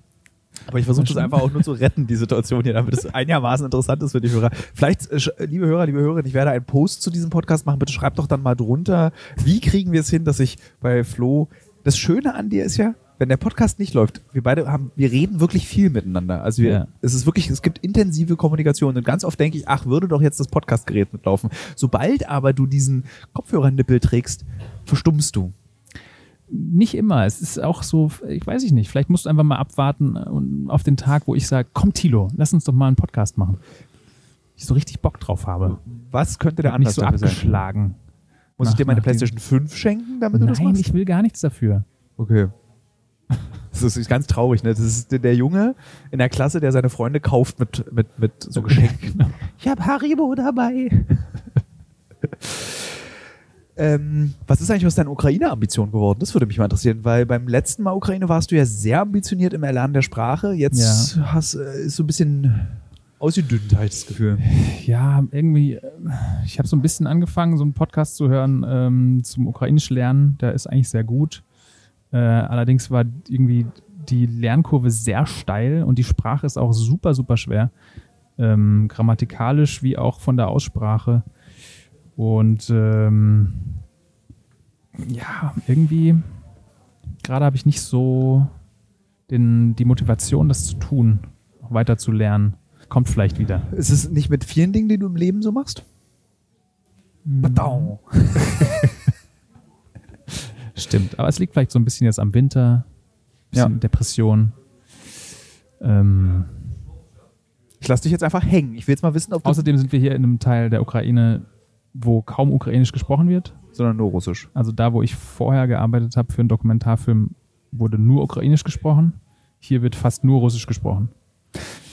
Aber ich versuche das einfach auch nur zu retten, die Situation hier, damit es einigermaßen interessant ist für die Hörer. Vielleicht, äh, sch- liebe Hörer, liebe Hörerinnen, ich werde einen Post zu diesem Podcast machen. Bitte schreibt doch dann mal drunter, wie kriegen wir es hin, dass ich bei Flo. Das Schöne an dir ist ja, wenn der Podcast nicht läuft, wir beide haben, wir reden wirklich viel miteinander. Also wir, Ja. es ist wirklich, es gibt intensive Kommunikation und ganz oft denke ich, ach, würde doch jetzt das Podcastgerät mitlaufen. Sobald aber du diesen Kopfhörernippel trägst, verstummst du. Nicht immer. Es ist auch so, ich weiß ich nicht, vielleicht musst du einfach mal abwarten und auf den Tag, wo ich sage, komm Tilo, lass uns doch mal einen Podcast machen. Ich so richtig Bock drauf habe. Was könnte der Anlass so dafür sein? abgeschlagen. Muss ich Nach- dir meine PlayStation 5 schenken, damit du das Nein, machst? ich will gar nichts dafür. Okay. Das ist ganz traurig, ne? Das ist der- der Junge in der Klasse, der seine Freunde kauft mit, mit, mit so Geschenken. Ich habe Haribo dabei. ähm, was ist eigentlich aus deinen Ukraine-Ambitionen geworden? Das würde mich mal interessieren, weil beim letzten Mal Ukraine warst du ja sehr ambitioniert im Erlernen der Sprache. Jetzt hast, äh, ist so ein bisschen ausgedünnt, ich das Gefühl. Ja, irgendwie, äh, ich habe so ein bisschen angefangen, so einen Podcast zu hören ähm, zum ukrainisch Lernen. Der ist eigentlich sehr gut. Äh, allerdings war irgendwie die Lernkurve sehr steil und die Sprache ist auch super, super schwer. Ähm, grammatikalisch wie auch von der Aussprache. Und ähm, ja, irgendwie, gerade habe ich nicht so den, die Motivation, das zu tun, weiter zu lernen. Kommt vielleicht wieder. Ist es nicht mit vielen Dingen, die du im Leben so machst? Badau. Stimmt, aber es liegt vielleicht so ein bisschen jetzt am Winter, bisschen Ja. Depression. Ähm, Ich lasse dich jetzt einfach hängen. Ich will jetzt mal wissen, ob du außerdem sind wir hier in einem Teil der Ukraine, wo kaum ukrainisch gesprochen wird. Sondern nur russisch. Also da, wo ich vorher gearbeitet habe für einen Dokumentarfilm, wurde nur ukrainisch gesprochen. Hier wird fast nur russisch gesprochen.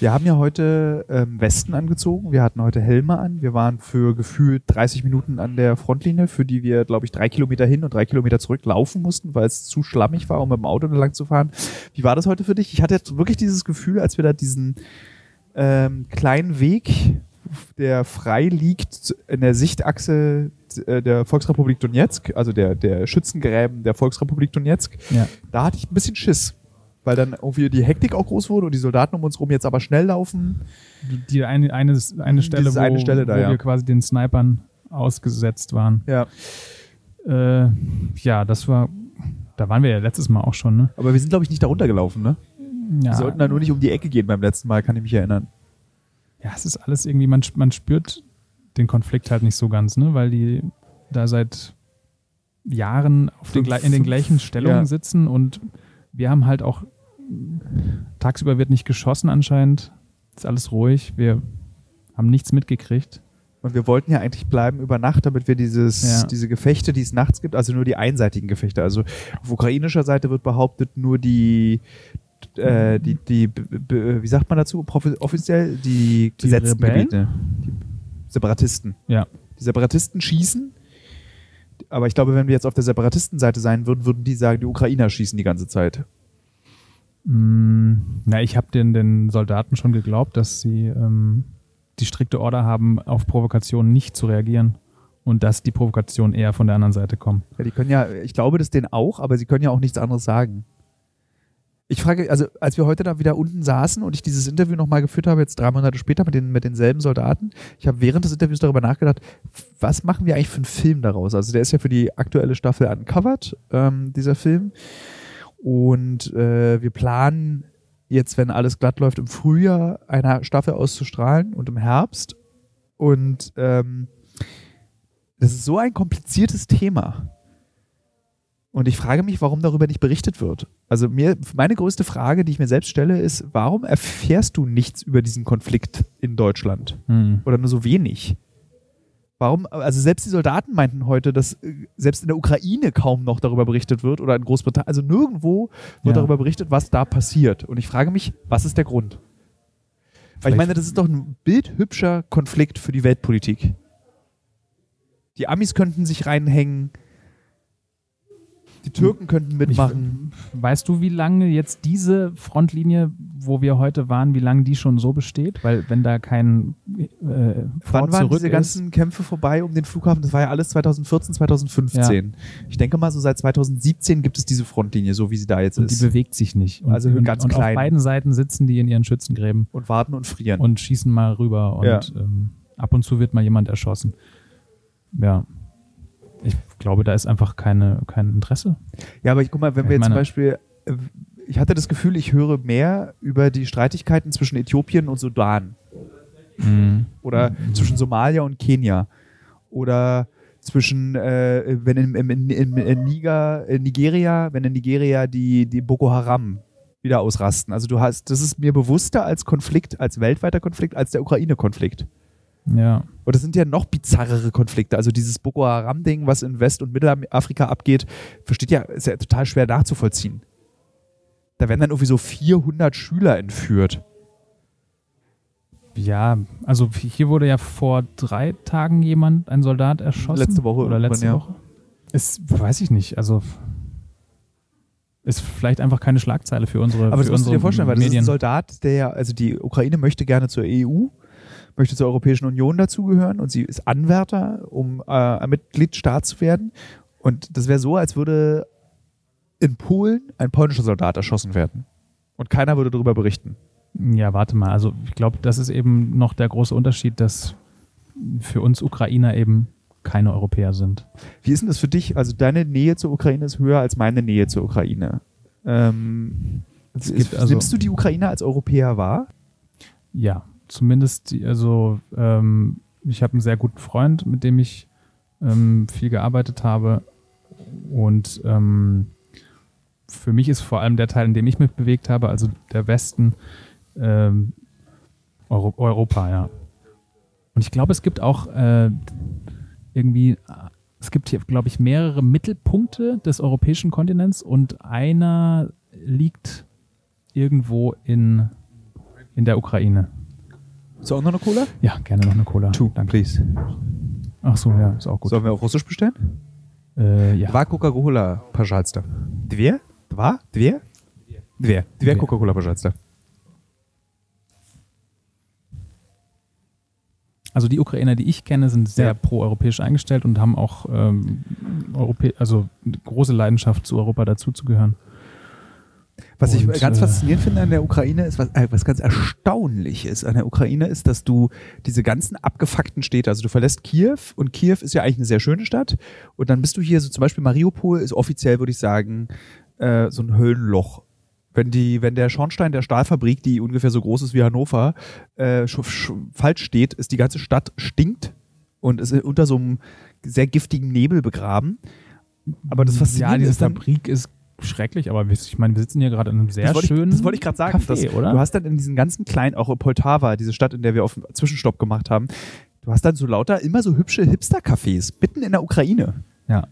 Wir haben ja heute ähm, Westen angezogen. Wir hatten heute Helme an. Wir waren für gefühlt 30 Minuten an der Frontlinie, für die wir, glaube ich, drei Kilometer hin und drei Kilometer zurück laufen mussten, weil es zu schlammig war, um mit dem Auto lang zu fahren. Wie war das heute für dich? Ich hatte jetzt wirklich dieses Gefühl, als wir da diesen ähm, kleinen Weg, der frei liegt in der Sichtachse äh, der Volksrepublik Donetsk, also der, der Schützengräben der Volksrepublik Donetsk, Ja. da hatte ich ein bisschen Schiss. Weil dann irgendwie die Hektik auch groß wurde und die Soldaten um uns rum jetzt aber schnell laufen. Die, die eine, eine, eine Stelle, wo, eine Stelle da, wo ja. wir quasi den Snipern ausgesetzt waren. Ja. Äh, ja, das war, da waren wir ja letztes Mal auch schon, ne? Aber wir sind, glaube ich, nicht da runtergelaufen, ne? Ja, Wir sollten da nur nicht um die Ecke gehen beim letzten Mal, kann ich mich erinnern. Ja es ist alles irgendwie, man, man spürt den Konflikt halt nicht so ganz, ne? Weil die da seit Jahren auf den, in den gleichen Stellungen ja. sitzen und wir haben halt auch tagsüber wird nicht geschossen anscheinend. Ist alles ruhig. Wir haben nichts mitgekriegt. Und wir wollten ja eigentlich bleiben über Nacht, damit wir dieses, Ja. diese Gefechte, die es nachts gibt, also nur die einseitigen Gefechte. Also auf ukrainischer Seite wird behauptet, nur die, äh, die, die, wie sagt man dazu, offiziell die, Die besetzten Rebellen? Gebiete. Die Separatisten. Ja. Die Separatisten schießen. Aber ich glaube, wenn wir jetzt auf der Separatistenseite sein würden, würden die sagen, die Ukrainer schießen die ganze Zeit. Mm, na, ich habe den, den Soldaten schon geglaubt, dass sie ähm, die strikte Order haben, auf Provokationen nicht zu reagieren und dass die Provokationen eher von der anderen Seite kommen. Ja, die können ja, ich glaube das denen auch, aber sie können ja auch nichts anderes sagen. Ich frage, also als wir heute da wieder unten saßen und ich dieses Interview nochmal geführt habe, jetzt drei Monate später mit, den, mit denselben Soldaten, ich habe während des Interviews darüber nachgedacht, was machen wir eigentlich für einen Film daraus? Also der ist ja für die aktuelle Staffel uncovered, ähm, dieser Film. Und äh, wir planen jetzt, wenn alles glatt läuft, im Frühjahr eine Staffel auszustrahlen und im Herbst. Und ähm, das ist so ein kompliziertes Thema. Und ich frage mich, warum darüber nicht berichtet wird. Also mir, meine größte Frage, die ich mir selbst stelle, ist, warum erfährst du nichts über diesen Konflikt in Deutschland? Hm. Oder nur so wenig? Warum, also selbst die Soldaten meinten heute, dass äh, selbst in der Ukraine kaum noch darüber berichtet wird oder in Großbritannien, also nirgendwo wird Ja. darüber berichtet, was da passiert. Und ich frage mich, was ist der Grund? Weil ich Vielleicht- meine, das ist doch ein bildhübscher Konflikt für die Weltpolitik. Die Amis könnten sich reinhängen, die Türken könnten mitmachen. Weißt du, wie lange jetzt diese Frontlinie, wo wir heute waren, wie lange die schon so besteht? Weil wenn da kein äh, Wann Vor waren diese ist, ganzen Kämpfe vorbei um den Flughafen? Das war ja alles 2014, 2015. Ich denke mal, so seit 2017 gibt es diese Frontlinie, so wie sie da jetzt und die ist. bewegt sich nicht. Und, Also und, ganz und klein. auf beiden Seiten sitzen die in ihren Schützengräben Und warten und frieren. und schießen mal rüber und Ja. ähm, ab und zu wird mal jemand erschossen. Ja. Ich glaube, da ist einfach keine, kein Interesse. ja, aber ich guck mal, wenn Ich wir jetzt zum Beispiel, äh, ich hatte das Gefühl, ich höre mehr über die Streitigkeiten zwischen Äthiopien und Sudan oder zwischen Somalia und Kenia oder zwischen, äh, wenn in, in, in, in, in, Niger, in Nigeria, wenn in Nigeria die, die Boko Haram wieder ausrasten. Also du hast, das ist mir bewusster als Konflikt, als weltweiter Konflikt, als der Ukraine-Konflikt. Ja. Und das sind ja noch bizarrere Konflikte. Also dieses Boko Haram-Ding, was in West- und Mittelafrika abgeht, versteht ja, ist ja total schwer nachzuvollziehen. Da werden dann irgendwie so 400 Schüler entführt. Ja, also hier wurde ja vor drei Tagen jemand, ein Soldat erschossen. Letzte Woche oder letzte ja. Woche. Ist, weiß ich nicht. Also ist vielleicht einfach keine Schlagzeile für unsere Aber das für musst du dir vorstellen, weil das ist Medien. ein Soldat, der ja, also die Ukraine möchte gerne zur EU, möchte zur Europäischen Union dazugehören und sie ist Anwärter, um äh, ein Mitgliedstaat zu werden. Und das wäre so, als würde in Polen ein polnischer Soldat erschossen werden. Und keiner würde darüber berichten. Ja, warte mal. Also ich glaube, das ist eben noch der große Unterschied, dass für uns Ukrainer eben keine Europäer sind. Wie ist denn das für dich? Also deine Nähe zur Ukraine ist höher als meine Nähe zur Ukraine. Ähm, Es ist, gibt also- nimmst du die Ukrainer als Europäer wahr? Ja, zumindest, also ähm, ich habe einen sehr guten Freund, mit dem ich ähm, viel gearbeitet habe. Und ähm, für mich ist vor allem der Teil, in dem ich mich bewegt habe, also der Westen, ähm, Euro Europa, ja. Und ich glaube, es gibt auch äh, irgendwie, es gibt hier, glaube ich, mehrere Mittelpunkte des europäischen Kontinents und einer liegt irgendwo in, in der Ukraine. Ist auch noch eine Cola? Ja, gerne noch eine Cola. Two, Danke. please. Ach so, ja, ist auch gut. Sollen wir auch Russisch bestellen? Äh, ja. Два Coca-Cola, пожалуйста. Две? Два? Две? Две. Две Две. Coca-Cola, пожалуйста. Also die Ukrainer, die ich kenne, sind sehr Ja. pro-europäisch eingestellt und haben auch ähm, Europä also eine große Leidenschaft zu Europa dazuzugehören. Was ich Und, ganz äh, faszinierend finde an der Ukraine ist, was, äh, was ganz erstaunlich ist an der Ukraine, ist, dass du diese ganzen abgefuckten Städte, also du verlässt Kiew und Kiew ist ja eigentlich eine sehr schöne Stadt und dann bist du hier, so zum Beispiel Mariupol ist offiziell, würde ich sagen, äh, so ein Höllenloch. Wenn, die, wenn der Schornstein der Stahlfabrik, die ungefähr so groß ist wie Hannover, äh, sch- sch- falsch steht, ist die ganze Stadt stinkt und ist unter so einem sehr giftigen Nebel begraben. Aber das Ja, Faszinierende diese ist dann, Fabrik ist schrecklich, aber ich meine, wir sitzen hier gerade in einem sehr das schönen ich, das wollte ich gerade sagen. Café, dass, oder? Du hast dann in diesen ganzen kleinen, auch in Poltava, diese Stadt, in der wir auf den Zwischenstopp gemacht haben, du hast dann so lauter immer so hübsche Hipster-Cafés mitten in der Ukraine. ja.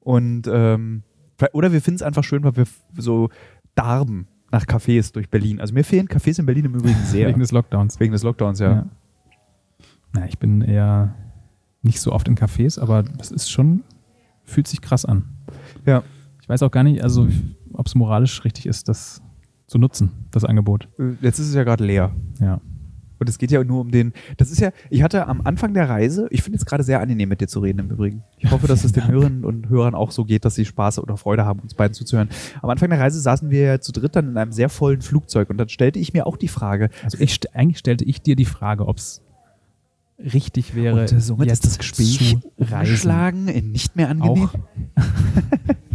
Und ähm, oder wir finden es einfach schön, weil wir so darben nach Cafés durch Berlin. Also mir fehlen Cafés in Berlin im Übrigen sehr. Wegen des Lockdowns. Wegen des Lockdowns, ja. Na, ich bin eher nicht so oft in Cafés, aber das ist schon, fühlt sich krass an. Ja. Ich weiß auch gar nicht, also ob es moralisch richtig ist, das zu nutzen, das Angebot. Jetzt ist es ja gerade leer. Ja. Und es geht ja nur um den. Das ist ja, ich hatte am Anfang der Reise, ich finde es gerade sehr angenehm, mit dir zu reden im Übrigen. Ich hoffe, dass es den Hörerinnen und Hörern auch so geht, dass sie Spaß oder Freude haben, uns beiden zuzuhören. Am Anfang der Reise saßen wir ja zu dritt dann in einem sehr vollen Flugzeug und dann stellte ich mir auch die Frage, Also ich, eigentlich stellte ich dir die Frage, ob es richtig wäre, und somit jetzt ist das Gespräch umgeschlagen in nicht mehr angenehm. Auch,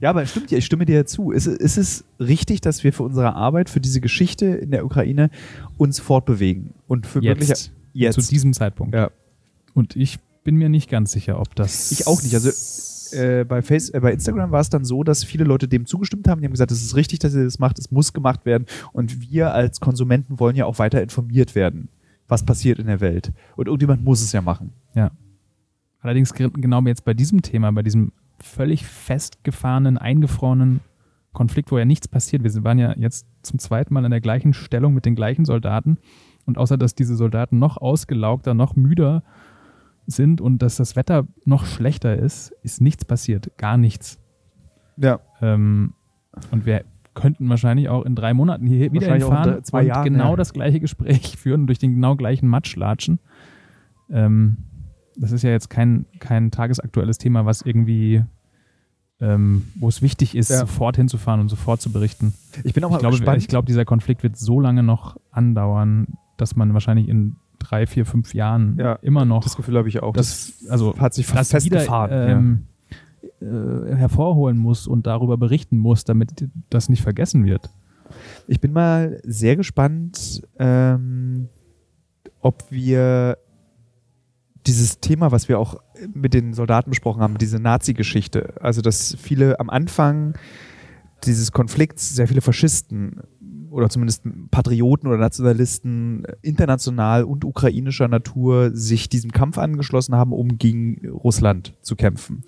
Ja, aber stimmt ja, ich stimme dir zu. Ist, ist es richtig, dass wir für unsere Arbeit, für diese Geschichte in der Ukraine uns fortbewegen? Und für wirklich jetzt, jetzt. zu diesem Zeitpunkt. Ja. Und ich bin mir nicht ganz sicher, ob das... Ich auch nicht. Also äh, bei, Face, äh, bei Instagram war es dann so, dass viele Leute dem zugestimmt haben. Die haben gesagt, es ist richtig, dass ihr das macht, es muss gemacht werden. Und wir als Konsumenten wollen ja auch weiter informiert werden, was passiert in der Welt. Und irgendjemand muss es ja machen. Allerdings ge- genau jetzt bei diesem Thema, bei diesem völlig festgefahrenen, eingefrorenen Konflikt, wo ja nichts passiert. Wir waren ja jetzt zum zweiten Mal in der gleichen Stellung mit den gleichen Soldaten. Und außer dass diese Soldaten noch ausgelaugter, noch müder sind und dass das Wetter noch schlechter ist, ist nichts passiert. Gar nichts. Ja. Ähm, und wir könnten wahrscheinlich auch in drei Monaten hier wieder hinfahren drei- zwei und Jahren, genau ja. das gleiche Gespräch führen durch den genau gleichen Matsch latschen. Ähm, das ist ja jetzt kein, kein tagesaktuelles Thema, was irgendwie, ähm, wo es wichtig ist, Ja. sofort hinzufahren und sofort zu berichten. Ich bin auch mal Ich glaube, gespannt. ich glaube, dieser Konflikt wird so lange noch andauern, dass man wahrscheinlich in drei, vier, fünf Jahren Ja, immer noch das Gefühl habe ich auch. das, also hat sich fast das wieder festgefahren. ähm, äh, hervorholen muss und darüber berichten muss, damit das nicht vergessen wird. Ich bin mal sehr gespannt, ähm, ob wir dieses Thema, was wir auch mit den Soldaten besprochen haben, diese Nazi-Geschichte, also dass viele am Anfang dieses Konflikts, sehr viele Faschisten oder zumindest Patrioten oder Nationalisten international und ukrainischer Natur sich diesem Kampf angeschlossen haben, um gegen Russland zu kämpfen.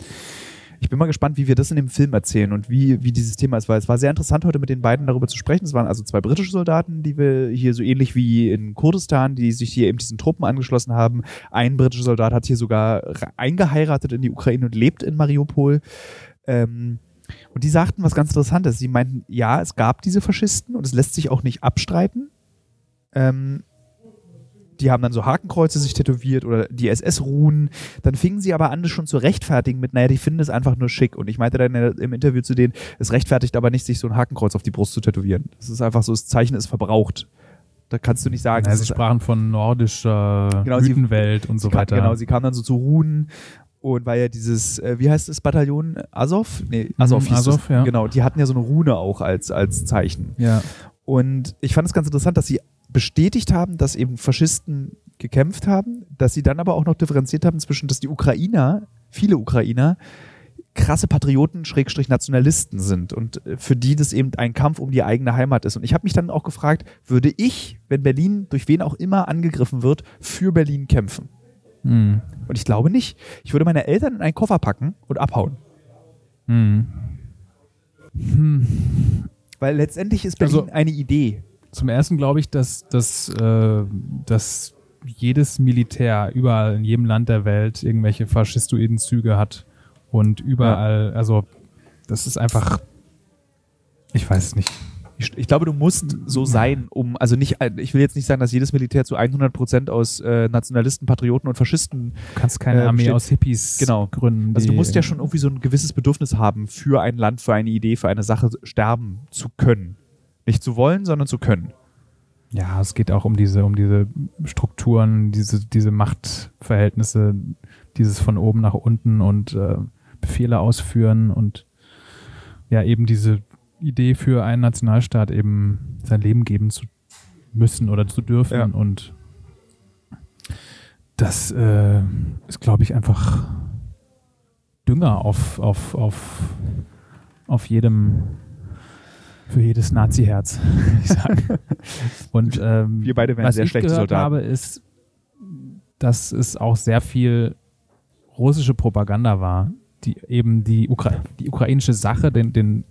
Ich bin mal gespannt, wie wir das in dem Film erzählen und wie, wie dieses Thema ist, weil es war sehr interessant, heute mit den beiden darüber zu sprechen. Es waren also zwei britische Soldaten, die wir hier so ähnlich wie in Kurdistan, die sich hier eben diesen Truppen angeschlossen haben. Ein britischer Soldat hat hier sogar eingeheiratet in die Ukraine und lebt in Mariupol. Ähm, und die sagten was ganz Interessantes. Sie meinten, ja, es gab diese Faschisten und es lässt sich auch nicht abstreiten. Ähm, die haben dann so Hakenkreuze sich tätowiert oder die SS-Ruhen. Dann fingen sie aber an, das schon zu rechtfertigen mit, naja, die finden es einfach nur schick. Und ich meinte dann im Interview zu denen, es rechtfertigt aber nicht, sich so ein Hakenkreuz auf die Brust zu tätowieren. Das ist einfach so, das Zeichen ist verbraucht. Da kannst du nicht sagen, Ja, sie ist sprachen von nordischer Genau, sie- Mythenwelt und so sie kam, weiter. Genau, sie kamen dann so zu Runen und weil ja dieses, äh, wie heißt das Bataillon? Azov? Nee, Azov Mhm, hieß Azov, ja. Genau, die hatten ja so eine Rune auch als, als Zeichen. ja. Und ich fand es ganz interessant, dass sie bestätigt haben, dass eben Faschisten gekämpft haben, dass sie dann aber auch noch differenziert haben zwischen, dass die Ukrainer, viele Ukrainer, krasse Patrioten, Schrägstrich Nationalisten sind und äh, für die das eben ein Kampf um die eigene Heimat ist. Und ich habe mich dann auch gefragt, würde ich, wenn Berlin durch wen auch immer angegriffen wird, für Berlin kämpfen? Hm. Und ich glaube nicht. Ich würde meine Eltern in einen Koffer packen und abhauen. Hm. Hm. Weil letztendlich ist Berlin Also- eine Idee. Zum ersten glaube ich, dass, dass, äh, dass jedes Militär überall in jedem Land der Welt irgendwelche faschistoiden Züge hat und überall, also das ist einfach, ich weiß es nicht. Ich, ich glaube, du musst so sein, um, also nicht, ich will jetzt nicht sagen, dass jedes Militär zu 100 Prozent aus äh, Nationalisten, Patrioten und Faschisten, Du kannst keine Äh, Armee steht- aus Hippies Genau. gründen. also du musst ja schon irgendwie so ein gewisses Bedürfnis haben, für ein Land, für eine Idee, für eine Sache sterben zu können. Nicht zu wollen, sondern zu können. Ja, es geht auch um diese, um diese Strukturen, diese, diese Machtverhältnisse, dieses von oben nach unten und äh, Befehle ausführen und ja, eben diese Idee für einen Nationalstaat eben sein Leben geben zu müssen oder zu dürfen Ja. und das äh, ist, glaube ich, einfach Dünger auf, auf, auf, auf jedem, für jedes Nazi-Herz, würde ich sagen. Und ähm, Wir beide wären was sehr ich schlechte gehört Soldaten. habe, ist, dass es auch sehr viel russische Propaganda war, die eben die, Ukra die ukrainische Sache, den, den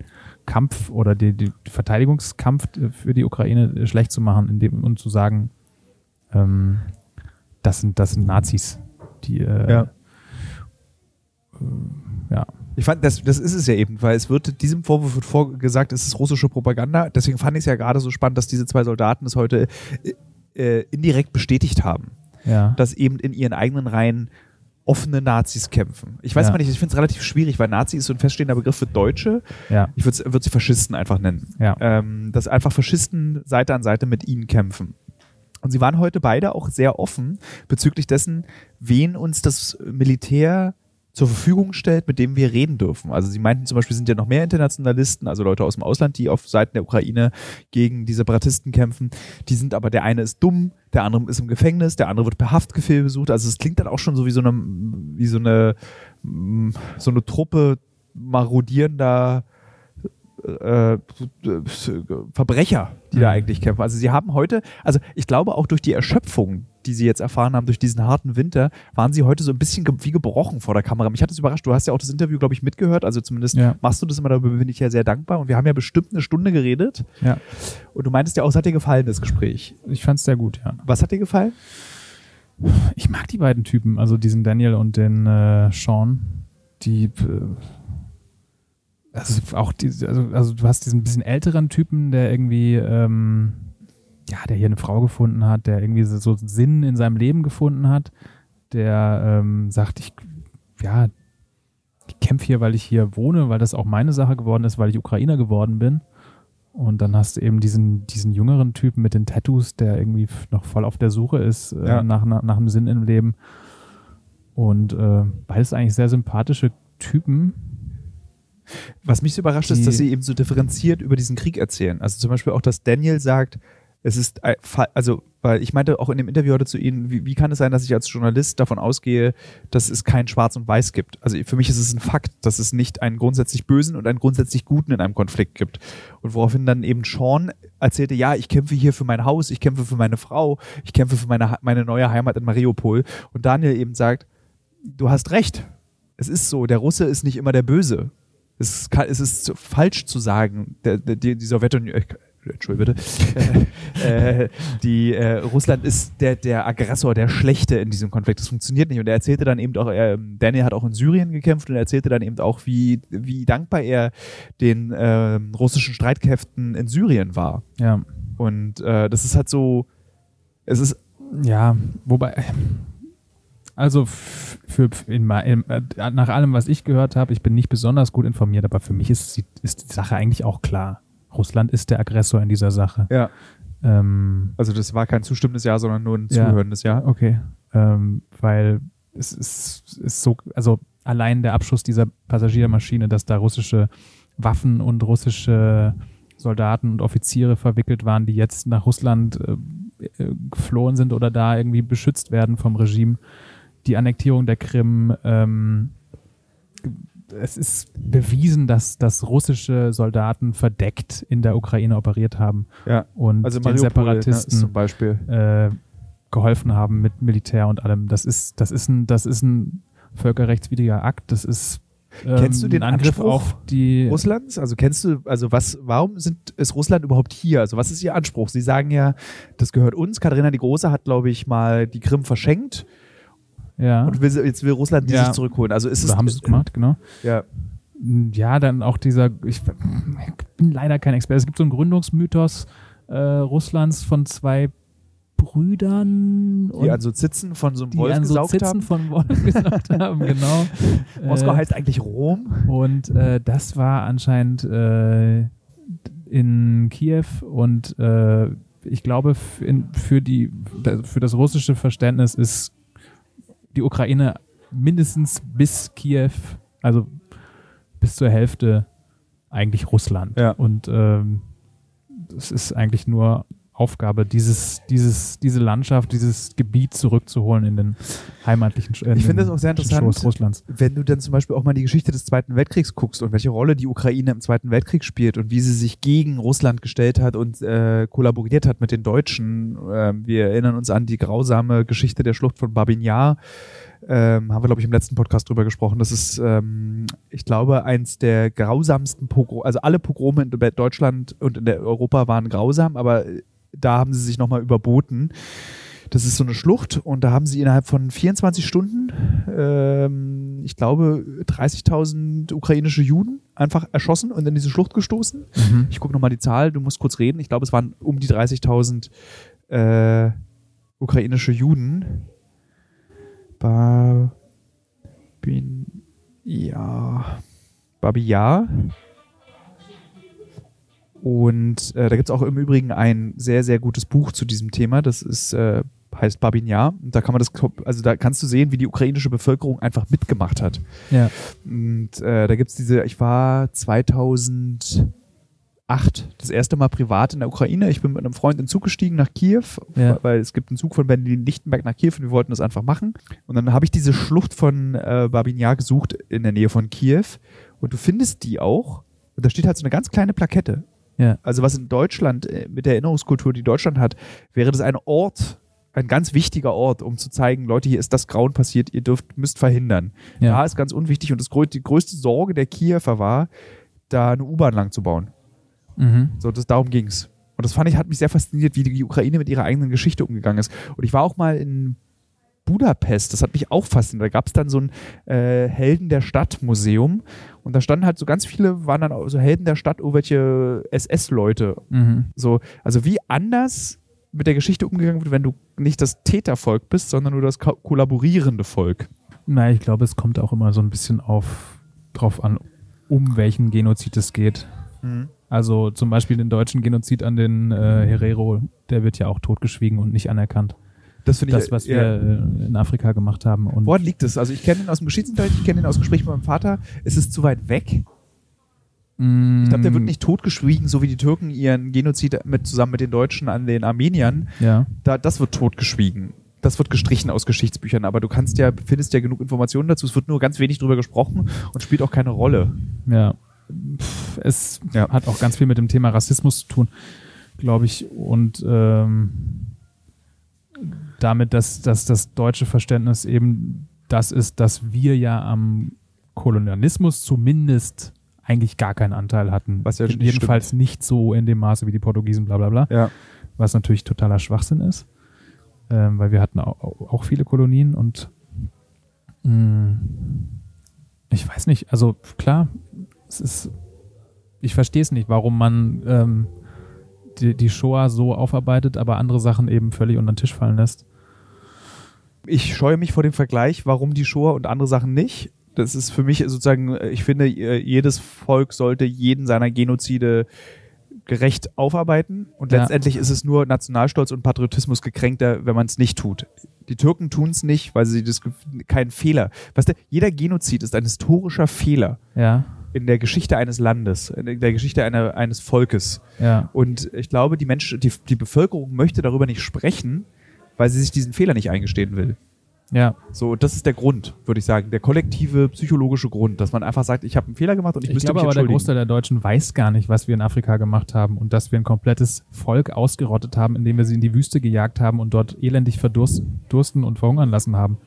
Kampf oder die Verteidigungskampf für die Ukraine schlecht zu machen indem, und zu sagen, ähm, das, sind, das sind Nazis, die äh, Ja. äh, ja. Ich fand, das, das ist es ja eben, weil es wird, diesem Vorwurf wird vorgesagt, es ist russische Propaganda. Deswegen fand ich es ja gerade so spannend, dass diese zwei Soldaten es heute äh, äh, indirekt bestätigt haben, ja. dass eben in ihren eigenen Reihen offene Nazis kämpfen. Ich weiß Ja. mal nicht, ich finde es relativ schwierig, weil Nazi ist so ein feststehender Begriff für Deutsche. ja. Ich würde würd sie Faschisten einfach nennen. Ja. Ähm, dass einfach Faschisten Seite an Seite mit ihnen kämpfen. Und sie waren heute beide auch sehr offen bezüglich dessen, wen uns das Militär zur Verfügung stellt, mit dem wir reden dürfen. Also sie meinten zum Beispiel, sind ja noch mehr Internationalisten, also Leute aus dem Ausland, die auf Seiten der Ukraine gegen die Separatisten kämpfen. Die sind aber, der eine ist dumm, der andere ist im Gefängnis, der andere wird per Haftbefehl besucht. Also es klingt dann auch schon so wie so eine, wie so eine, mm, so eine Truppe marodierender äh, Verbrecher, die da Mhm. eigentlich kämpfen. Also sie haben heute, also ich glaube auch durch die Erschöpfung, die sie jetzt erfahren haben, durch diesen harten Winter, waren sie heute so ein bisschen wie gebrochen vor der Kamera. Mich hat das überrascht. Du hast ja auch das Interview, glaube ich, mitgehört. Also zumindest Ja. machst du das immer, darüber bin ich ja sehr dankbar. Und wir haben ja bestimmt eine Stunde geredet. ja. Und du meintest ja auch, es hat dir gefallen, das Gespräch. Ich fand es sehr gut, ja. Was hat dir gefallen? Ich mag die beiden Typen, also diesen Daniel und den äh, Sean. Die, äh, also auch die, also, also du hast diesen bisschen älteren Typen, der irgendwie, ähm, ja, der hier eine Frau gefunden hat, der irgendwie so so Sinn in seinem Leben gefunden hat, der ähm, sagt, ich, ja, ich kämpfe hier, weil ich hier wohne, weil das auch meine Sache geworden ist, weil ich Ukrainer geworden bin. Und dann hast du eben diesen, diesen jüngeren Typen mit den Tattoos, der irgendwie noch voll auf der Suche ist äh, Ja. nach, nach, nach einem Sinn im Leben. Und äh, beides eigentlich sehr sympathische Typen. Was mich so überrascht ist, dass sie eben so differenziert über diesen Krieg erzählen. Also zum Beispiel auch, dass Daniel sagt, es ist, also, weil ich meinte auch in dem Interview heute zu Ihnen, wie, wie kann es sein, dass ich als Journalist davon ausgehe, dass es kein Schwarz und Weiß gibt? Also für mich ist es ein Fakt, dass es nicht einen grundsätzlich Bösen und einen grundsätzlich Guten in einem Konflikt gibt. Und woraufhin dann eben Sean erzählte, ja, ich kämpfe hier für mein Haus, ich kämpfe für meine Frau, ich kämpfe für meine, meine neue Heimat in Mariupol. Und Daniel eben sagt, du hast recht. Es ist so, der Russe ist nicht immer der Böse. Es ist, ka- es ist falsch zu sagen, der, der, die, Sowjetunion, Entschuldigung bitte, äh, äh, die, äh, Russland ist der, der Aggressor, der Schlechte in diesem Konflikt. Das funktioniert nicht. Und er erzählte dann eben auch, er, Daniel hat auch in Syrien gekämpft und er erzählte dann eben auch, wie, wie dankbar er den ähm, russischen Streitkräften in Syrien war. Ja. Und äh, das ist halt so, es ist, Ja, wobei, also für, in, in, äh, nach allem, was ich gehört habe, ich bin nicht besonders gut informiert, aber für mich ist, ist die Sache eigentlich auch klar. Russland ist der Aggressor in dieser Sache. ja, Ähm, also das war kein zustimmendes Ja, sondern nur ein Ja. zuhörendes Ja. okay, ähm, weil es ist, ist so, also allein der Abschuss dieser Passagiermaschine, dass da russische Waffen und russische Soldaten und Offiziere verwickelt waren, die jetzt nach Russland äh, äh, geflohen sind oder da irgendwie beschützt werden vom Regime. Die Annektierung der Krim. Ähm, es ist bewiesen, dass, dass russische Soldaten verdeckt in der Ukraine operiert haben Ja. und Also den ne, ist Separatisten zum Beispiel. äh, geholfen haben mit Militär und allem. Das ist, das ist ein, das ist ein völkerrechtswidriger Akt. Das ist ähm, kennst du den Angriff Anspruch auf die Russlands? Also kennst du, also was, warum sind, ist Russland überhaupt hier? Also was ist ihr Anspruch? Sie sagen ja, das gehört uns. Katharina die Große hat, glaube ich, mal die Krim verschenkt. Ja. Und will, jetzt will Russland die Ja. sich zurückholen. Also ist Oder es. haben sie es gemacht, genau. Ja. Ja, dann auch dieser, ich bin leider kein Experte. Es gibt so einen Gründungsmythos äh, Russlands von zwei Brüdern Die an so Zitzen von so einem Wolf so gesaugt Zitzen haben. von Wolf gesaugt haben, genau. Moskau Äh, heißt eigentlich Rom. Und äh, das war anscheinend äh, in Kiew und äh, ich glaube, in, für, die, für das russische Verständnis ist die Ukraine mindestens bis Kiew, also bis zur Hälfte eigentlich Russland. Ja. Und ähm, es ist eigentlich nur Aufgabe, dieses, dieses, diese Landschaft, dieses Gebiet zurückzuholen in den heimatlichen in Ich finde das auch sehr interessant. Russlands. Wenn du dann zum Beispiel auch mal die Geschichte des Zweiten Weltkriegs guckst und welche Rolle die Ukraine im Zweiten Weltkrieg spielt und wie sie sich gegen Russland gestellt hat und äh, kollaboriert hat mit den Deutschen. Ähm, wir erinnern uns an die grausame Geschichte der Schlucht von Babin Yar. Ähm, haben wir, glaube ich, im letzten Podcast drüber gesprochen. Das ist, ähm, ich glaube, eins der grausamsten Pogrome. Also alle Pogrome in Deutschland und in Europa waren grausam, aber da haben sie sich nochmal überboten. Das ist so eine Schlucht und da haben sie innerhalb von 24 Stunden, ähm, ich glaube, 30.000 ukrainische Juden einfach erschossen und in diese Schlucht gestoßen. Mhm. Ich gucke nochmal die Zahl, du musst kurz reden. Ich glaube, es waren um die 30.000 äh, ukrainische Juden. Babin, ja. Babiyar. Und äh, da gibt es auch im Übrigen ein sehr, sehr gutes Buch zu diesem Thema. Das ist, äh, heißt Babin Yar. Und da kann man das, also da kannst du sehen, wie die ukrainische Bevölkerung einfach mitgemacht hat. Ja. Und äh, da gibt es diese, ich war 2008 das erste Mal privat in der Ukraine. Ich bin mit einem Freund in den Zug gestiegen nach Kiew, Ja. weil es gibt einen Zug von Berlin-Lichtenberg nach Kiew und wir wollten das einfach machen. Und dann habe ich diese Schlucht von äh, Babin Yar gesucht in der Nähe von Kiew und du findest die auch. Und da steht halt so eine ganz kleine Plakette. Ja. Also was in Deutschland, äh, mit der Erinnerungskultur, die Deutschland hat, wäre das ein Ort, ein ganz wichtiger Ort, um zu zeigen, Leute, hier ist das Grauen passiert, ihr dürft, müsst verhindern. Ja. Da ist ganz unwichtig und das, die größte Sorge der Kiewer war, da eine U-Bahn lang zu bauen. Mhm. So, das, darum ging's. Und das fand ich, hat mich sehr fasziniert, wie die Ukraine mit ihrer eigenen Geschichte umgegangen ist. Und ich war auch mal in Budapest, das hat mich auch fasziniert. Da gab es dann so ein äh, Helden der Stadt Museum und da standen halt so ganz viele, waren dann auch so Helden der Stadt, irgendwelche SS-Leute. Mhm. So, also wie anders mit der Geschichte umgegangen wird, wenn du nicht das Tätervolk bist, sondern nur das ko kollaborierende Volk. Na, ich glaube, es kommt auch immer so ein bisschen auf drauf an, um welchen Genozid es geht. Also zum Beispiel den deutschen Genozid an den äh, Herero, der wird ja auch totgeschwiegen und nicht anerkannt. Das finde ich Das, was wir äh, in Afrika gemacht haben. Und Woran liegt es? Also ich kenne ihn aus dem Geschichtsunterricht, ich kenne ihn aus Gesprächen mit meinem Vater. Ist es zu weit weg? Ich glaube, der wird nicht totgeschwiegen, so wie die Türken ihren Genozid mit, zusammen mit den Deutschen an den Armeniern. Ja, Da, das wird totgeschwiegen. Das wird gestrichen aus Geschichtsbüchern, aber du kannst ja, findest ja genug Informationen dazu. Es wird nur ganz wenig drüber gesprochen und spielt auch keine Rolle. ja. Es Ja. hat auch ganz viel mit dem Thema Rassismus zu tun, glaube ich. Und ähm, damit, dass, dass das deutsche Verständnis eben das ist, dass wir ja am Kolonialismus zumindest eigentlich gar keinen Anteil hatten. Was ja Jedenfalls nicht so in dem Maße wie die Portugiesen, bla bla bla. Ja. was natürlich totaler Schwachsinn ist, ähm, weil wir hatten auch, auch viele Kolonien und mh, ich weiß nicht, also klar, es ist, ich verstehe es nicht, warum man ähm, die, die Shoah so aufarbeitet, aber andere Sachen eben völlig unter den Tisch fallen lässt. Ich scheue mich vor dem Vergleich, warum die Shoah und andere Sachen nicht. Das ist für mich sozusagen, ich finde, jedes Volk sollte jeden seiner Genozide gerecht aufarbeiten und Ja. letztendlich ist es nur Nationalstolz und Patriotismus gekränkter, wenn man es nicht tut. Die Türken tun es nicht, weil sie das gef- kein Fehler. Weißt du, jeder Genozid ist ein historischer Fehler Ja, in der Geschichte eines Landes, in der Geschichte einer, eines Volkes. ja, Und ich glaube, die Menschen, die, die Bevölkerung möchte darüber nicht sprechen, weil sie sich diesen Fehler nicht eingestehen will. Ja. So, das ist der Grund, würde ich sagen. Der kollektive psychologische Grund, dass man einfach sagt, ich habe einen Fehler gemacht und ich, Ich müsste glaube mich aber, der entschuldigen. Großteil der Deutschen weiß gar nicht, was wir in Afrika gemacht haben und dass wir ein komplettes Volk ausgerottet haben, indem wir sie in die Wüste gejagt haben und dort elendig verdursten und verhungern lassen haben.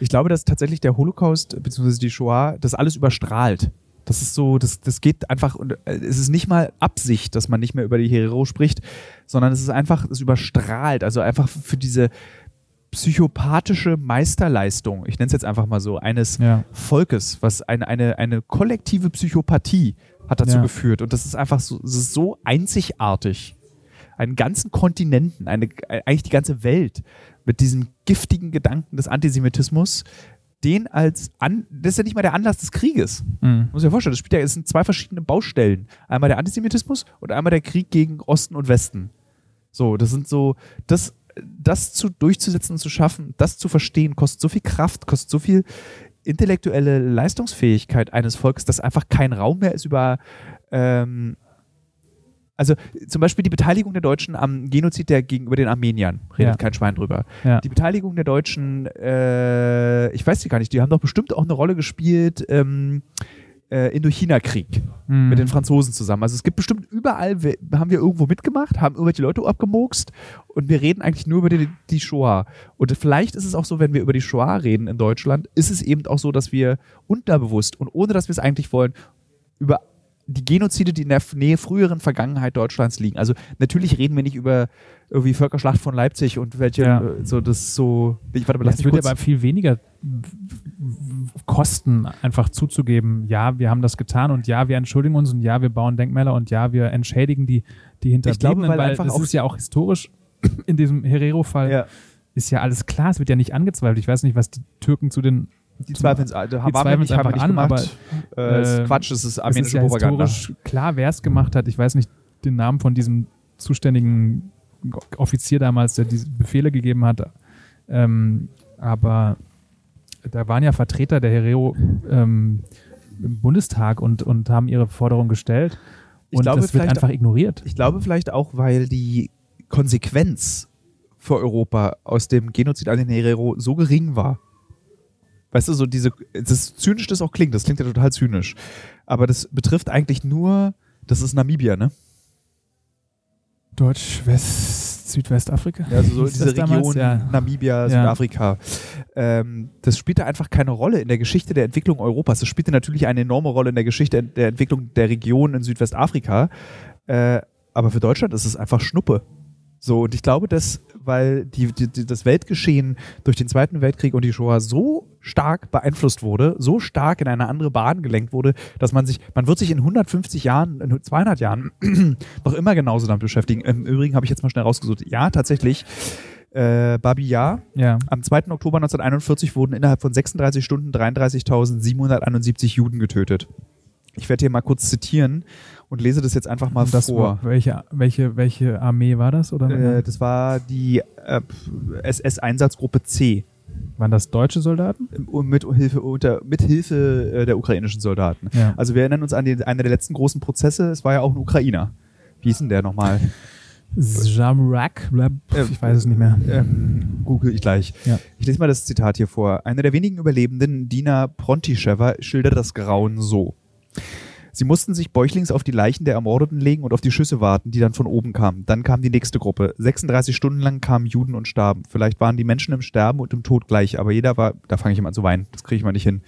Ich glaube, dass tatsächlich der Holocaust bzw. die Shoah das alles überstrahlt. Das ist so, das, das geht einfach, äh, es ist nicht mal Absicht, dass man nicht mehr über die Herero spricht, sondern es ist einfach, es überstrahlt. Also einfach für diese psychopathische Meisterleistung, ich nenne es jetzt einfach mal so, eines Ja. Volkes, was eine, eine, eine kollektive Psychopathie hat dazu Ja. geführt. Und das ist einfach so, ist so einzigartig. Einen ganzen Kontinenten, eine, eigentlich die ganze Welt mit diesem giftigen Gedanken des Antisemitismus, den als an, das ist ja nicht mal der Anlass des Krieges. Mhm. Muss ich dir vorstellen, das spielt ja, es sind zwei verschiedene Baustellen. Einmal der Antisemitismus und einmal der Krieg gegen Osten und Westen. So, das sind so, das, das zu durchzusetzen und zu schaffen, das zu verstehen, kostet so viel Kraft, kostet so viel intellektuelle Leistungsfähigkeit eines Volkes, dass einfach kein Raum mehr ist über ähm, also zum Beispiel die Beteiligung der Deutschen am Genozid der gegenüber den Armeniern, redet Ja. kein Schwein drüber. Ja. Die Beteiligung der Deutschen, äh, ich weiß sie gar nicht, die haben doch bestimmt auch eine Rolle gespielt ähm, äh, Indochina-Krieg Mhm. mit den Franzosen zusammen. Also es gibt bestimmt überall, wir, haben wir irgendwo mitgemacht, haben irgendwelche Leute abgemokst und wir reden eigentlich nur über die, die Shoah. Und vielleicht ist es auch so, wenn wir über die Shoah reden in Deutschland, ist es eben auch so, dass wir unterbewusst und ohne dass wir es eigentlich wollen, über die Genozide, die in der Nähe früheren Vergangenheit Deutschlands liegen. Also natürlich reden wir nicht über irgendwie Völkerschlacht von Leipzig und welche Ja. äh, so das so. Ich warte mal, lass Das mich würde kurz. aber viel weniger kosten, einfach zuzugeben, ja, wir haben das getan und ja, wir entschuldigen uns und ja, wir bauen Denkmäler und ja, wir entschädigen die, die Hinterbliebenen, weil weil, einfach das ist ja auch historisch in diesem Herero-Fall ja, ist ja alles klar, es wird ja nicht angezweifelt. Ich weiß nicht, was die Türken zu den die zweifeln also, haben wir nicht, es haben wir einfach nicht an, gemacht. äh, es ist äh, Quatsch, es ist es ist armenische ja Propaganda. historisch klar, wer es gemacht hat. Ich weiß nicht den Namen von diesem zuständigen Offizier damals, der diese Befehle gegeben hat. Ähm, aber da waren ja Vertreter der Herero ähm, im Bundestag und, und haben ihre Forderung gestellt. Und glaube, das wird vielleicht- einfach ignoriert. Ich glaube vielleicht auch, weil die Konsequenz für Europa aus dem Genozid an den Herero so gering war. Weißt du, so diese, das zynisch das auch klingt, das klingt ja total zynisch. Aber das betrifft eigentlich nur, das ist Namibia, ne? Deutsch, West, Südwestafrika? Ja, also so Hieß diese damals? Region Ja. Namibia, Ja. Südafrika. Ähm, das spielte einfach keine Rolle in der Geschichte der Entwicklung Europas. Das spielte natürlich eine enorme Rolle in der Geschichte der Entwicklung der Region in Südwestafrika. Äh, aber für Deutschland ist es einfach Schnuppe. So, und ich glaube, dass, weil die, die, die, das Weltgeschehen durch den Zweiten Weltkrieg und die Shoah so stark beeinflusst wurde, so stark in eine andere Bahn gelenkt wurde, dass man sich, man wird sich in 150 Jahren, in 200 Jahren noch immer genauso damit beschäftigen. Im Übrigen habe ich jetzt mal schnell rausgesucht. Ja, tatsächlich, äh, Babi Ja, Ja. am 2. Oktober 1941 wurden innerhalb von 36 Stunden 33.771 Juden getötet. Ich werde hier mal kurz zitieren und lese das jetzt einfach mal das vor. welche, welche, welche Armee war das? Oder Äh, das war die äh, SS-Einsatzgruppe C waren das deutsche Soldaten? im- mit Hilfe, unter, mit Hilfe äh, der ukrainischen Soldaten. Ja. Also wir erinnern uns an den, einen der letzten großen Prozesse. Es war ja auch ein Ukrainer. Wie hieß denn der nochmal? Jamrak? Blab- Ich weiß es nicht mehr. Ähm, google ich gleich. Ja. Ich lese mal das Zitat hier vor. Einer der wenigen Überlebenden, Dina Prontischewa, schildert das Grauen so. Sie mussten sich bäuchlings auf die Leichen der Ermordeten legen und auf die Schüsse warten, die dann von oben kamen. Dann kam die nächste Gruppe. 36 Stunden lang kamen Juden und starben. Vielleicht waren die Menschen im Sterben und im Tod gleich, aber jeder war, da fange ich immer an zu weinen, das kriege ich mal nicht hin.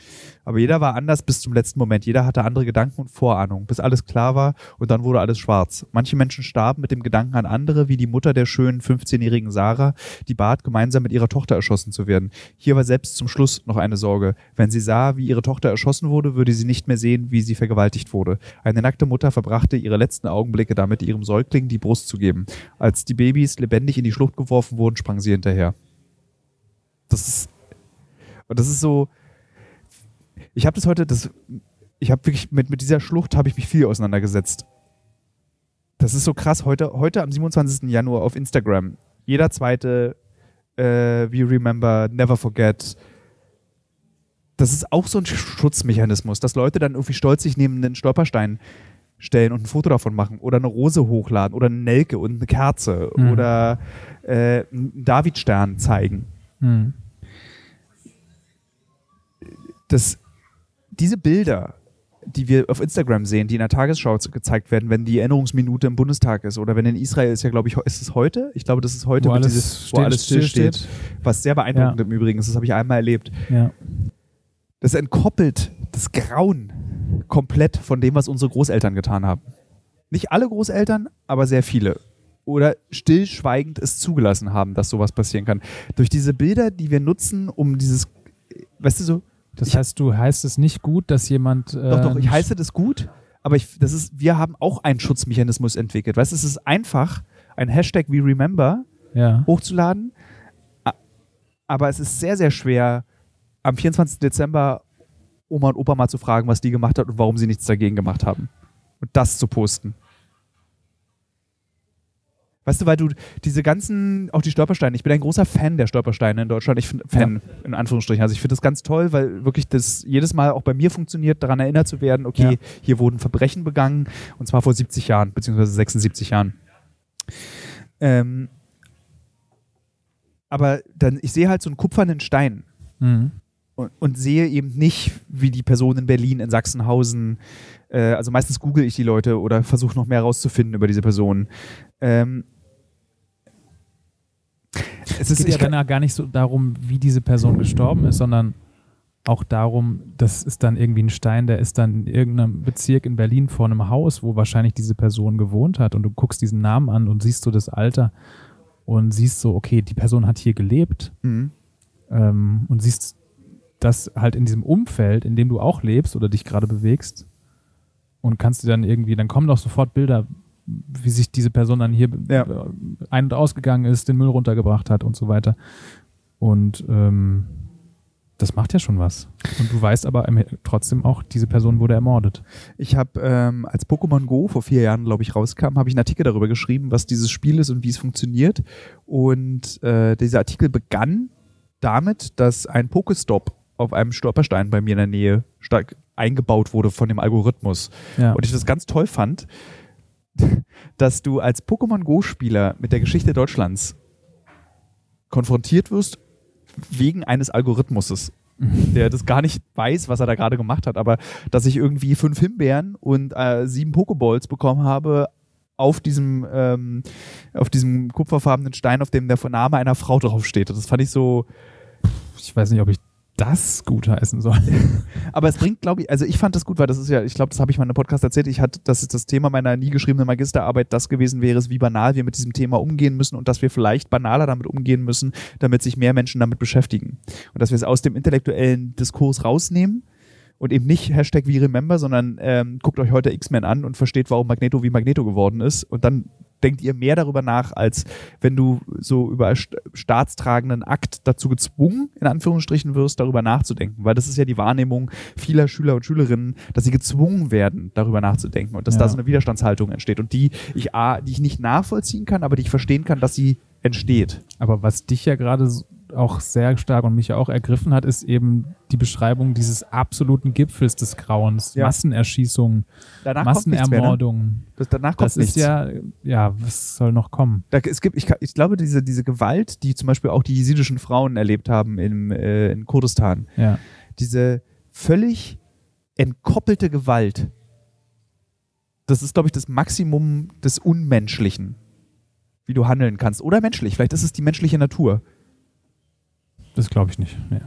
Aber jeder war anders bis zum letzten Moment. Jeder hatte andere Gedanken und Vorahnungen, bis alles klar war und dann wurde alles schwarz. Manche Menschen starben mit dem Gedanken an andere, wie die Mutter der schönen 15-jährigen Sarah, die bat, gemeinsam mit ihrer Tochter erschossen zu werden. Hier war selbst zum Schluss noch eine Sorge. Wenn sie sah, wie ihre Tochter erschossen wurde, würde sie nicht mehr sehen, wie sie vergewaltigt wurde. Eine nackte Mutter verbrachte ihre letzten Augenblicke damit, ihrem Säugling die Brust zu geben. Als die Babys lebendig in die Schlucht geworfen wurden, sprang sie hinterher. Das ist, und das ist so, ich habe das heute, das, ich habe wirklich mit, mit dieser Schlucht habe ich mich viel auseinandergesetzt. Das ist so krass. Heute, heute am 27. Januar auf Instagram. Jeder zweite äh, We Remember, Never Forget. Das ist auch so ein Schutzmechanismus, dass Leute dann irgendwie stolz sich neben einen Stolperstein stellen und ein Foto davon machen oder eine Rose hochladen oder eine Nelke und eine Kerze Mhm. oder äh, einen Davidstern zeigen. Hm. das, diese Bilder, die wir auf Instagram sehen, die in der Tagesschau gezeigt werden, wenn die Erinnerungsminute im Bundestag ist oder wenn in Israel ist ja, glaube ich, ist es heute? Ich glaube, das ist heute, wo alles, dieses, steht, wo alles still steht. steht. Was sehr beeindruckend ja. im Übrigen ist, das habe ich einmal erlebt. Ja. Das entkoppelt das Grauen komplett von dem, was unsere Großeltern getan haben. Nicht alle Großeltern, aber sehr viele. Oder stillschweigend es zugelassen haben, dass sowas passieren kann. Durch diese Bilder, die wir nutzen, um dieses, weißt du so, das ich, heißt, du heißt es nicht gut, dass jemand. Äh, doch, doch, ich heiße das gut, aber ich, das ist, wir haben auch einen Schutzmechanismus entwickelt. Weißt du, es ist einfach, ein Hashtag wie Remember ja. hochzuladen, aber es ist sehr, sehr schwer, am 24. Dezember Oma und Opa mal zu fragen, was die gemacht hat und warum sie nichts dagegen gemacht haben. Und das zu posten. Weißt du, weil du diese ganzen, auch die Stolpersteine, ich bin ein großer Fan der Stolpersteine in Deutschland. Ich finde Fan, ja. in Anführungsstrichen. Also ich finde das ganz toll, weil wirklich das jedes Mal auch bei mir funktioniert, daran erinnert zu werden, okay, ja. hier wurden Verbrechen begangen und zwar vor 70 Jahren, beziehungsweise 76 Jahren. Ähm, aber dann, ich sehe halt so einen kupfernen Stein. Mhm. Und, und, sehe eben nicht, wie die Person in Berlin, in Sachsenhausen, äh, also meistens google ich die Leute oder versuche noch mehr herauszufinden über diese Person. Ähm, es, es geht ja dann gar nicht so darum, wie diese Person gestorben ist, sondern auch darum, das ist dann irgendwie ein Stein, der ist dann in irgendeinem Bezirk in Berlin vor einem Haus, wo wahrscheinlich diese Person gewohnt hat und du guckst diesen Namen an und siehst so das Alter und siehst so, okay, die Person hat hier gelebt mhm. ähm, und siehst das halt in diesem Umfeld, in dem du auch lebst oder dich gerade bewegst und kannst dir dann irgendwie, dann kommen doch sofort Bilder, wie sich diese Person dann hier ja. ein- und ausgegangen ist, den Müll runtergebracht hat und so weiter. Und ähm, das macht ja schon was. Und du weißt aber trotzdem auch, diese Person wurde ermordet. Ich habe, ähm, als Pokémon Go vor vier Jahren, glaube ich, rauskam, habe ich einen Artikel darüber geschrieben, was dieses Spiel ist und wie es funktioniert. Und äh, dieser Artikel begann damit, dass ein Pokestop auf einem Stolperstein bei mir in der Nähe stark eingebaut wurde von dem Algorithmus. Ja. Und ich das ganz toll fand, dass du als Pokémon Go-Spieler mit der Geschichte Deutschlands konfrontiert wirst wegen eines Algorithmuses, mhm. der das gar nicht weiß, was er da gerade gemacht hat, aber dass ich irgendwie fünf Himbeeren und äh, sieben Pokeballs bekommen habe auf diesem, ähm, auf diesem kupferfarbenen Stein, auf dem der Name einer Frau draufsteht. Das fand ich so. Ich weiß nicht, ob ich das gut heißen soll. Aber es bringt, glaube ich, also ich fand das gut, weil das ist ja, ich glaube, das habe ich mal in einem Podcast erzählt. Ich hatte, dass das Thema meiner nie geschriebenen Magisterarbeit das gewesen wäre, wie banal wir mit diesem Thema umgehen müssen und dass wir vielleicht banaler damit umgehen müssen, damit sich mehr Menschen damit beschäftigen. Und dass wir es aus dem intellektuellen Diskurs rausnehmen und eben nicht Hashtag wie Remember, sondern ähm, guckt euch heute X-Men an und versteht, warum Magneto wie Magneto geworden ist und dann denkt ihr mehr darüber nach, als wenn du so über staatstragenden Akt dazu gezwungen, in Anführungsstrichen wirst, darüber nachzudenken. Weil das ist ja die Wahrnehmung vieler Schüler und Schülerinnen, dass sie gezwungen werden, darüber nachzudenken und dass ja. da so eine Widerstandshaltung entsteht und die ich, die ich nicht nachvollziehen kann, aber die ich verstehen kann, dass sie entsteht. Aber was dich ja gerade auch sehr stark und mich auch ergriffen hat, ist eben die Beschreibung dieses absoluten Gipfels des Grauens. Ja. Massenerschießungen, danach Massenermordungen. Mehr, ne? das, danach kommt das ist ja, ja, was soll noch kommen? Da, es gibt, ich, ich, glaube, diese, diese Gewalt, die zum Beispiel auch die jesidischen Frauen erlebt haben im, äh, in Kurdistan, ja. diese völlig entkoppelte Gewalt, das ist, glaube ich, das Maximum des Unmenschlichen, wie du handeln kannst. Oder menschlich, vielleicht ist es die menschliche Natur. Das glaube ich nicht. Nee.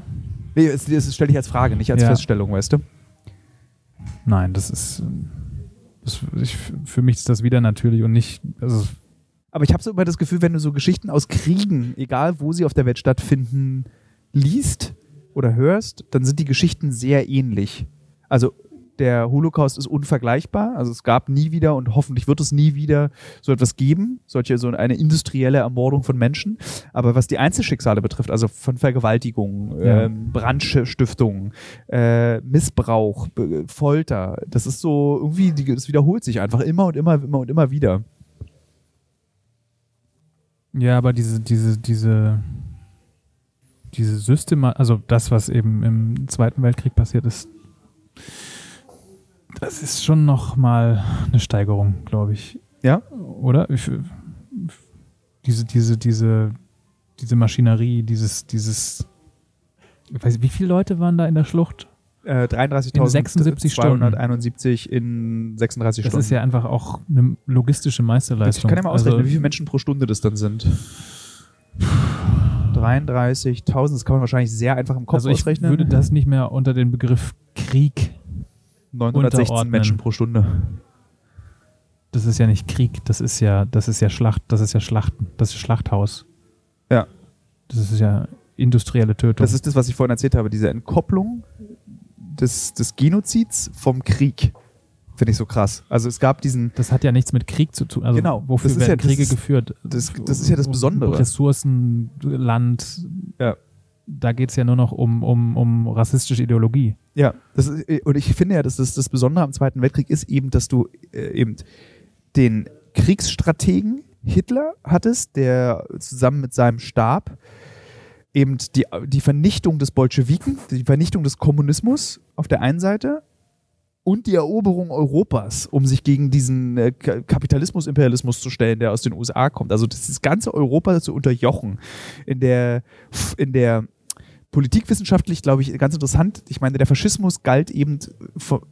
Nee, das, das stelle ich als Frage, nicht als ja. Feststellung, weißt du? Nein, das ist. Das, ich, für mich ist das wieder natürlich und nicht. Also aber ich habe so immer das Gefühl, wenn du so Geschichten aus Kriegen, egal wo sie auf der Welt stattfinden, liest oder hörst, dann sind die Geschichten sehr ähnlich. Also der Holocaust ist unvergleichbar. Also es gab nie wieder und hoffentlich wird es nie wieder so etwas geben, solche so eine industrielle Ermordung von Menschen. Aber was die Einzelschicksale betrifft, also von Vergewaltigung, ja. ähm, Brandstiftung, äh, Missbrauch, Folter, das ist so irgendwie, das wiederholt sich einfach immer und immer, immer und immer wieder. Ja, aber diese, diese, diese, diese Systema, also das, was eben im Zweiten Weltkrieg passiert ist, das ist schon noch mal eine Steigerung, glaube ich. Ja? Oder? Ich, diese, diese, diese, diese Maschinerie, dieses, dieses. Ich weiß, wie viele Leute waren da in der Schlucht? Äh, 33.271 in 36 das Stunden. Das ist ja einfach auch eine logistische Meisterleistung. Ich kann ja mal ausrechnen, also, wie viele Menschen pro Stunde das dann sind. 33.000, das kann man wahrscheinlich sehr einfach im Kopf also ich ausrechnen. würde das nicht mehr unter den Begriff Krieg 916 Menschen pro Stunde. Das ist ja nicht Krieg, das ist ja, das ist ja Schlacht, das ist ja Schlachten, das ist Schlachthaus. Ja. Das ist ja industrielle Tötung. Das ist das, was ich vorhin erzählt habe, diese Entkopplung des, des Genozids vom Krieg. Finde ich so krass. Also es gab diesen. Das hat ja nichts mit Krieg zu tun. Also genau. Wofür werden ja, Kriege das, geführt? Das, das, ist ja das Besondere. Ressourcen, Land. Ja. Da geht es ja nur noch um, um, um rassistische Ideologie. Ja, das ist, und ich finde ja, dass das, das Besondere am Zweiten Weltkrieg ist eben, dass du äh, eben den Kriegsstrategen Hitler hattest, der zusammen mit seinem Stab eben die, die Vernichtung des Bolschewiken, die Vernichtung des Kommunismus auf der einen Seite und die Eroberung Europas, um sich gegen diesen äh, Kapitalismus, Imperialismus zu stellen, der aus den USA kommt. Also das ganze Europa zu unterjochen. In der, in der politikwissenschaftlich, glaube ich, ganz interessant. Ich meine, der Faschismus galt eben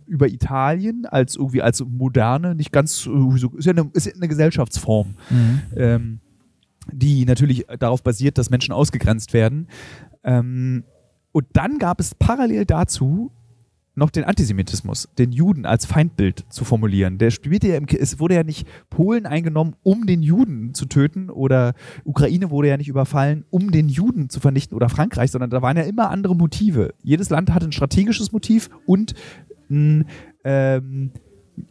über Italien als irgendwie als moderne, nicht ganz, ist ja eine, ist eine Gesellschaftsform. Mhm. Ähm, die natürlich darauf basiert, dass Menschen ausgegrenzt werden. Ähm, und dann gab es parallel dazu noch den Antisemitismus, den Juden als Feindbild zu formulieren. Der spielte ja im, es wurde ja nicht Polen eingenommen, um den Juden zu töten oder Ukraine wurde ja nicht überfallen, um den Juden zu vernichten oder Frankreich, sondern da waren ja immer andere Motive. Jedes Land hatte ein strategisches Motiv und ein, ähm,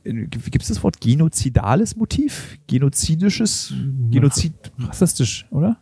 gibt es das Wort genozidales Motiv? Genozidisches? Genozid? Rassistisch, oder?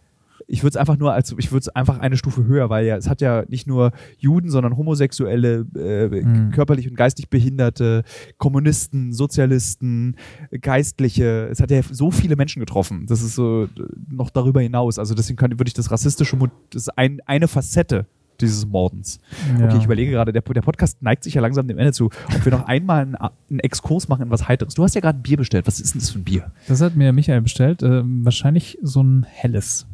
Ich würde es einfach nur als, ich würde es einfach eine Stufe höher, weil ja, es hat ja nicht nur Juden, sondern Homosexuelle, äh, mhm. körperlich und geistig Behinderte, Kommunisten, Sozialisten, Geistliche. Es hat ja so viele Menschen getroffen. Das ist so noch darüber hinaus. Also deswegen könnte, würde ich das rassistische, das ist ein, eine Facette dieses Mordens. Ja. Okay, ich überlege gerade, der, der, Podcast neigt sich ja langsam dem Ende zu, ob wir noch einmal einen, einen Exkurs machen in was Heiteres. Du hast ja gerade ein Bier bestellt. Was ist denn das für ein Bier? Das hat mir Michael bestellt. Äh, wahrscheinlich so ein helles.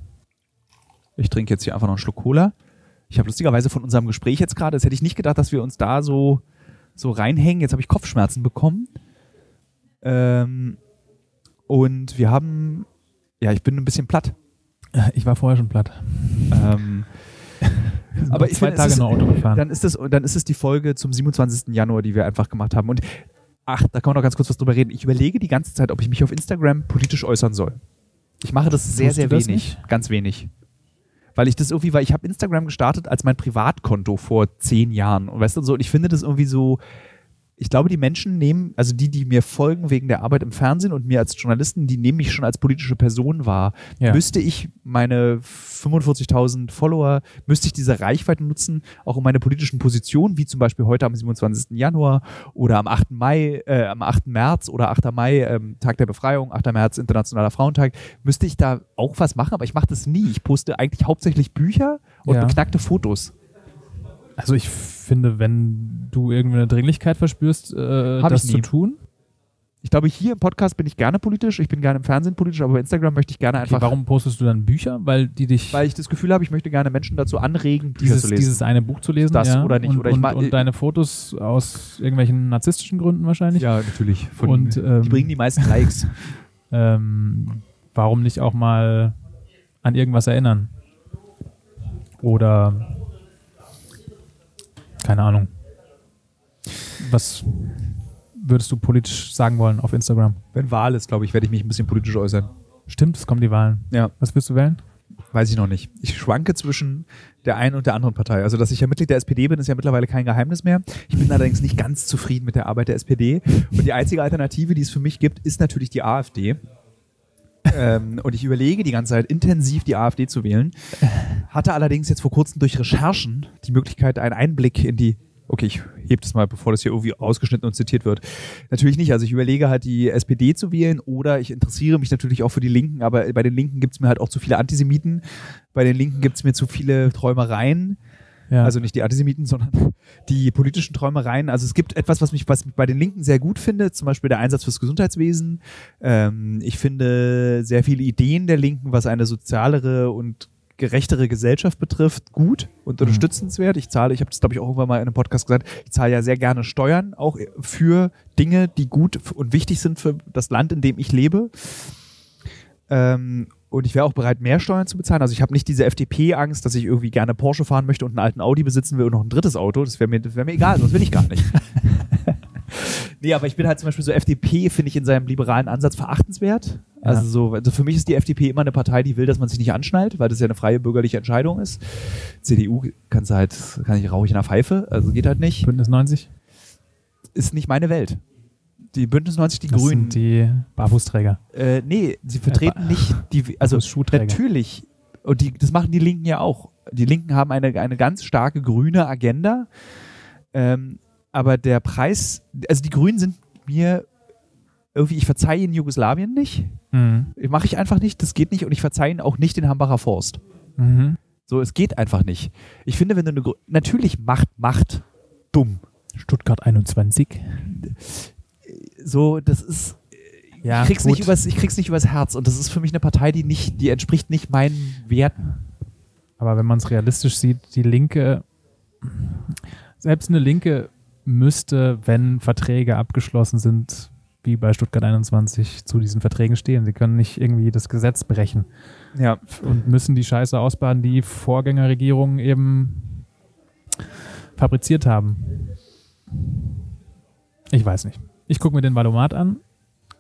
Ich trinke jetzt hier einfach noch einen Schluck Cola. Ich habe lustigerweise von unserem Gespräch jetzt gerade, das hätte ich nicht gedacht, dass wir uns da so, so reinhängen. Jetzt habe ich Kopfschmerzen bekommen. Ähm, und wir haben, ja, ich bin ein bisschen platt. Ich war vorher schon platt. Ähm, aber ich zwei finde, Tage ist, noch Auto gefahren. Dann ist, das, dann ist es die Folge zum 27. Januar, die wir einfach gemacht haben. Und ach, da kann man noch ganz kurz was drüber reden. Ich überlege die ganze Zeit, ob ich mich auf Instagram politisch äußern soll. Ich mache das sehr, Tust sehr wenig. Ganz wenig weil ich das irgendwie, weil ich habe Instagram gestartet als mein Privatkonto vor zehn Jahren und weißt du so, und ich finde das irgendwie so, ich glaube, die Menschen nehmen, also die, die mir folgen wegen der Arbeit im Fernsehen und mir als Journalisten, die nehmen mich schon als politische Person wahr. Ja. Müsste ich meine 45.000 Follower, müsste ich diese Reichweite nutzen, auch um meine politischen Positionen, wie zum Beispiel heute am 27. Januar oder am 8. Mai, äh, am 8. März oder 8. Mai, ähm, Tag der Befreiung, 8. März, Internationaler Frauentag, müsste ich da auch was machen, aber ich mache das nie. Ich poste eigentlich hauptsächlich Bücher und ja. beknackte Fotos. Also ich finde, wenn du irgendwie eine Dringlichkeit verspürst, äh, das zu tun. Ich glaube, hier im Podcast bin ich gerne politisch, ich bin gerne im Fernsehen politisch, aber bei Instagram möchte ich gerne einfach. Okay, warum postest du dann Bücher? Weil die dich. Weil ich das Gefühl habe, ich möchte gerne Menschen dazu anregen, dieses, zu lesen. Dieses eine Buch zu lesen. Das ja, oder nicht. Und, oder ich und, und deine Fotos aus irgendwelchen narzisstischen Gründen wahrscheinlich. Ja, natürlich. Von, und, ähm, die bringen die meisten Likes. ähm, warum nicht auch mal an irgendwas erinnern? Oder keine Ahnung. Was würdest du politisch sagen wollen auf Instagram? Wenn Wahl ist, glaube ich, werde ich mich ein bisschen politisch äußern. Stimmt, es kommen die Wahlen. Ja. Was wirst du wählen? Weiß ich noch nicht. Ich schwanke zwischen der einen und der anderen Partei. Also, dass ich ja Mitglied der SPD bin, ist ja mittlerweile kein Geheimnis mehr. Ich bin allerdings nicht ganz zufrieden mit der Arbeit der SPD. Und die einzige Alternative, die es für mich gibt, ist natürlich die AfD. ähm, und ich überlege die ganze Zeit intensiv die AfD zu wählen. Hatte allerdings jetzt vor kurzem durch Recherchen die Möglichkeit, einen Einblick in die Okay, ich hebe das mal, bevor das hier irgendwie ausgeschnitten und zitiert wird. Natürlich nicht. Also ich überlege halt, die SPD zu wählen oder ich interessiere mich natürlich auch für die Linken, aber bei den Linken gibt es mir halt auch zu viele Antisemiten. Bei den Linken gibt es mir zu viele Träumereien. Ja. Also nicht die Antisemiten, sondern die politischen Träumereien. Also es gibt etwas, was mich, was mich bei den Linken sehr gut finde, zum Beispiel der Einsatz fürs Gesundheitswesen. Ähm, ich finde sehr viele Ideen der Linken, was eine sozialere und gerechtere Gesellschaft betrifft, gut und Mhm. unterstützenswert. Ich zahle, ich habe das glaube ich auch irgendwann mal in einem Podcast gesagt, ich zahle ja sehr gerne Steuern, auch für Dinge, die gut und wichtig sind für das Land, in dem ich lebe. Ähm, und ich wäre auch bereit, mehr Steuern zu bezahlen. Also ich habe nicht diese FDP-Angst, dass ich irgendwie gerne Porsche fahren möchte und einen alten Audi besitzen will und noch ein drittes Auto. Das wäre mir, das wär mir egal, das will ich gar nicht. nee, aber ich bin halt zum Beispiel so FDP, finde ich in seinem liberalen Ansatz verachtenswert. Ja. Also so, also für mich ist die FDP immer eine Partei, die will, dass man sich nicht anschnallt, weil das ja eine freie bürgerliche Entscheidung ist. CDU kannst du halt, kann ich rauche ich in der Pfeife, also geht halt nicht. Bündnis 90? Ist nicht meine Welt. Die Bündnis 90, die Das Grünen, sind die Barfußträger. äh, nee, sie vertreten Äh, nicht die, also natürlich, und die, das machen die Linken ja auch. Die Linken haben eine, eine ganz starke grüne Agenda, ähm, aber der Preis, also die Grünen sind mir irgendwie, ich verzeihe ihnen Jugoslawien nicht, Mhm. mache ich einfach nicht, das geht nicht und ich verzeihe ihnen auch nicht den Hambacher Forst. Mhm. So, es geht einfach nicht. Ich finde, wenn du eine, Grü- natürlich Macht, Macht, dumm. Stuttgart 21. So, das ist, Ja, ich, krieg's gut. nicht übers, ich krieg's nicht übers Herz und das ist für mich eine Partei, die nicht, die entspricht nicht meinen Werten. Aber wenn man es realistisch sieht, die Linke, selbst eine Linke müsste, wenn Verträge abgeschlossen sind, wie bei Stuttgart 21, zu diesen Verträgen stehen. Sie können nicht irgendwie das Gesetz brechen Ja. und müssen die Scheiße ausbaden, die Vorgängerregierungen eben fabriziert haben. Ich weiß nicht. Ich gucke mir den Valomat an.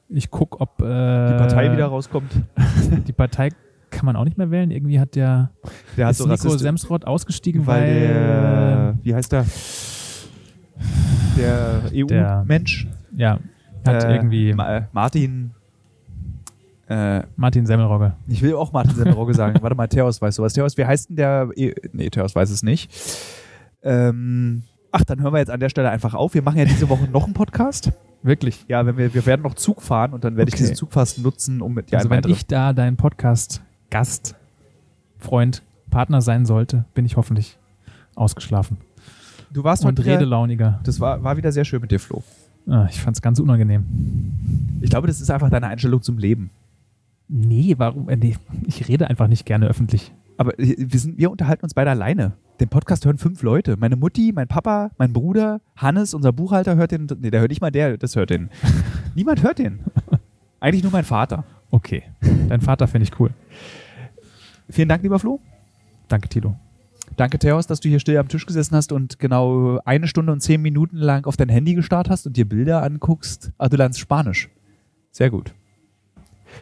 Ich gucke, ob äh, Die Partei wieder rauskommt. Die Partei kann man auch nicht mehr wählen. Irgendwie hat der Der ist Nico Semsrott ausgestiegen, weil weil, der, wie heißt der? Der EU-Mensch. ja hat äh, irgendwie Ma- äh, Martin. Äh, Martin Semmelrogge. ich will auch Martin Semmelrogge sagen. Warte mal, Theos weiß sowas. Theos, wie heißt denn der? E nee, Theos weiß es nicht. Ähm, ach, dann hören wir jetzt an der Stelle einfach auf. Wir machen ja diese Woche noch einen Podcast. Wirklich. Ja, wenn wir, wir werden noch Zug fahren und dann werde ich Okay. diesen Zug fast nutzen, um mit dir also wenn ich da dein Podcast Gast, Freund, Partner sein sollte, bin ich hoffentlich ausgeschlafen Du warst und heute redelauniger. Das war, war wieder sehr schön mit dir, Flo. Ah, ich fand es ganz unangenehm. Ich glaube, das ist einfach deine Einstellung zum Leben. Nee, warum? äh, Nee, ich rede einfach nicht gerne öffentlich. Aber wir, sind, wir unterhalten uns beide alleine. Den Podcast hören fünf Leute. Meine Mutti, mein Papa, mein Bruder, Hannes, unser Buchhalter hört den. Nee, der hört nicht mal der, das hört den. Niemand hört den. Eigentlich nur mein Vater. Okay. Dein Vater finde ich cool. Vielen Dank, lieber Flo. Danke, Tilo. Danke, Theos, dass du hier still am Tisch gesessen hast und genau eine Stunde und zehn Minuten lang auf dein Handy gestarrt hast und dir Bilder anguckst. Ah, du lernst Spanisch. Sehr gut.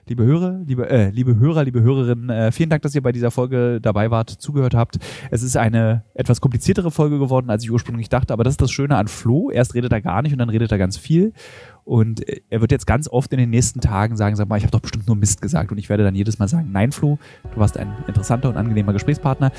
Liebe Hörer, liebe, äh, liebe Hörer, liebe Hörerinnen, äh, vielen Dank, dass ihr bei dieser Folge dabei wart, zugehört habt. Es ist eine etwas kompliziertere Folge geworden, als ich ursprünglich dachte, aber das ist das Schöne an Flo. Erst redet er gar nicht und dann redet er ganz viel. Und äh, er wird jetzt ganz oft in den nächsten Tagen sagen, sag mal, ich habe doch bestimmt nur Mist gesagt. Und ich werde dann jedes Mal sagen, nein, Flo, du warst ein interessanter und angenehmer Gesprächspartner.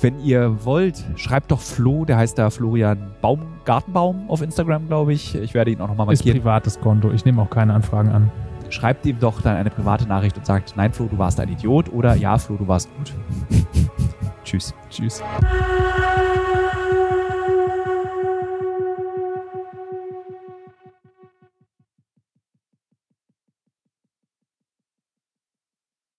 Wenn ihr wollt, schreibt doch Flo, der heißt da Florian Baum, Gartenbaum auf Instagram, glaube ich. Ich werde ihn auch nochmal Ist markieren. privates Konto. Ich nehme auch keine Anfragen an. Schreibt ihm doch dann eine private Nachricht und sagt, nein, Flo, du warst ein Idiot oder ja, Flo, du warst gut. Tschüss. Tschüss.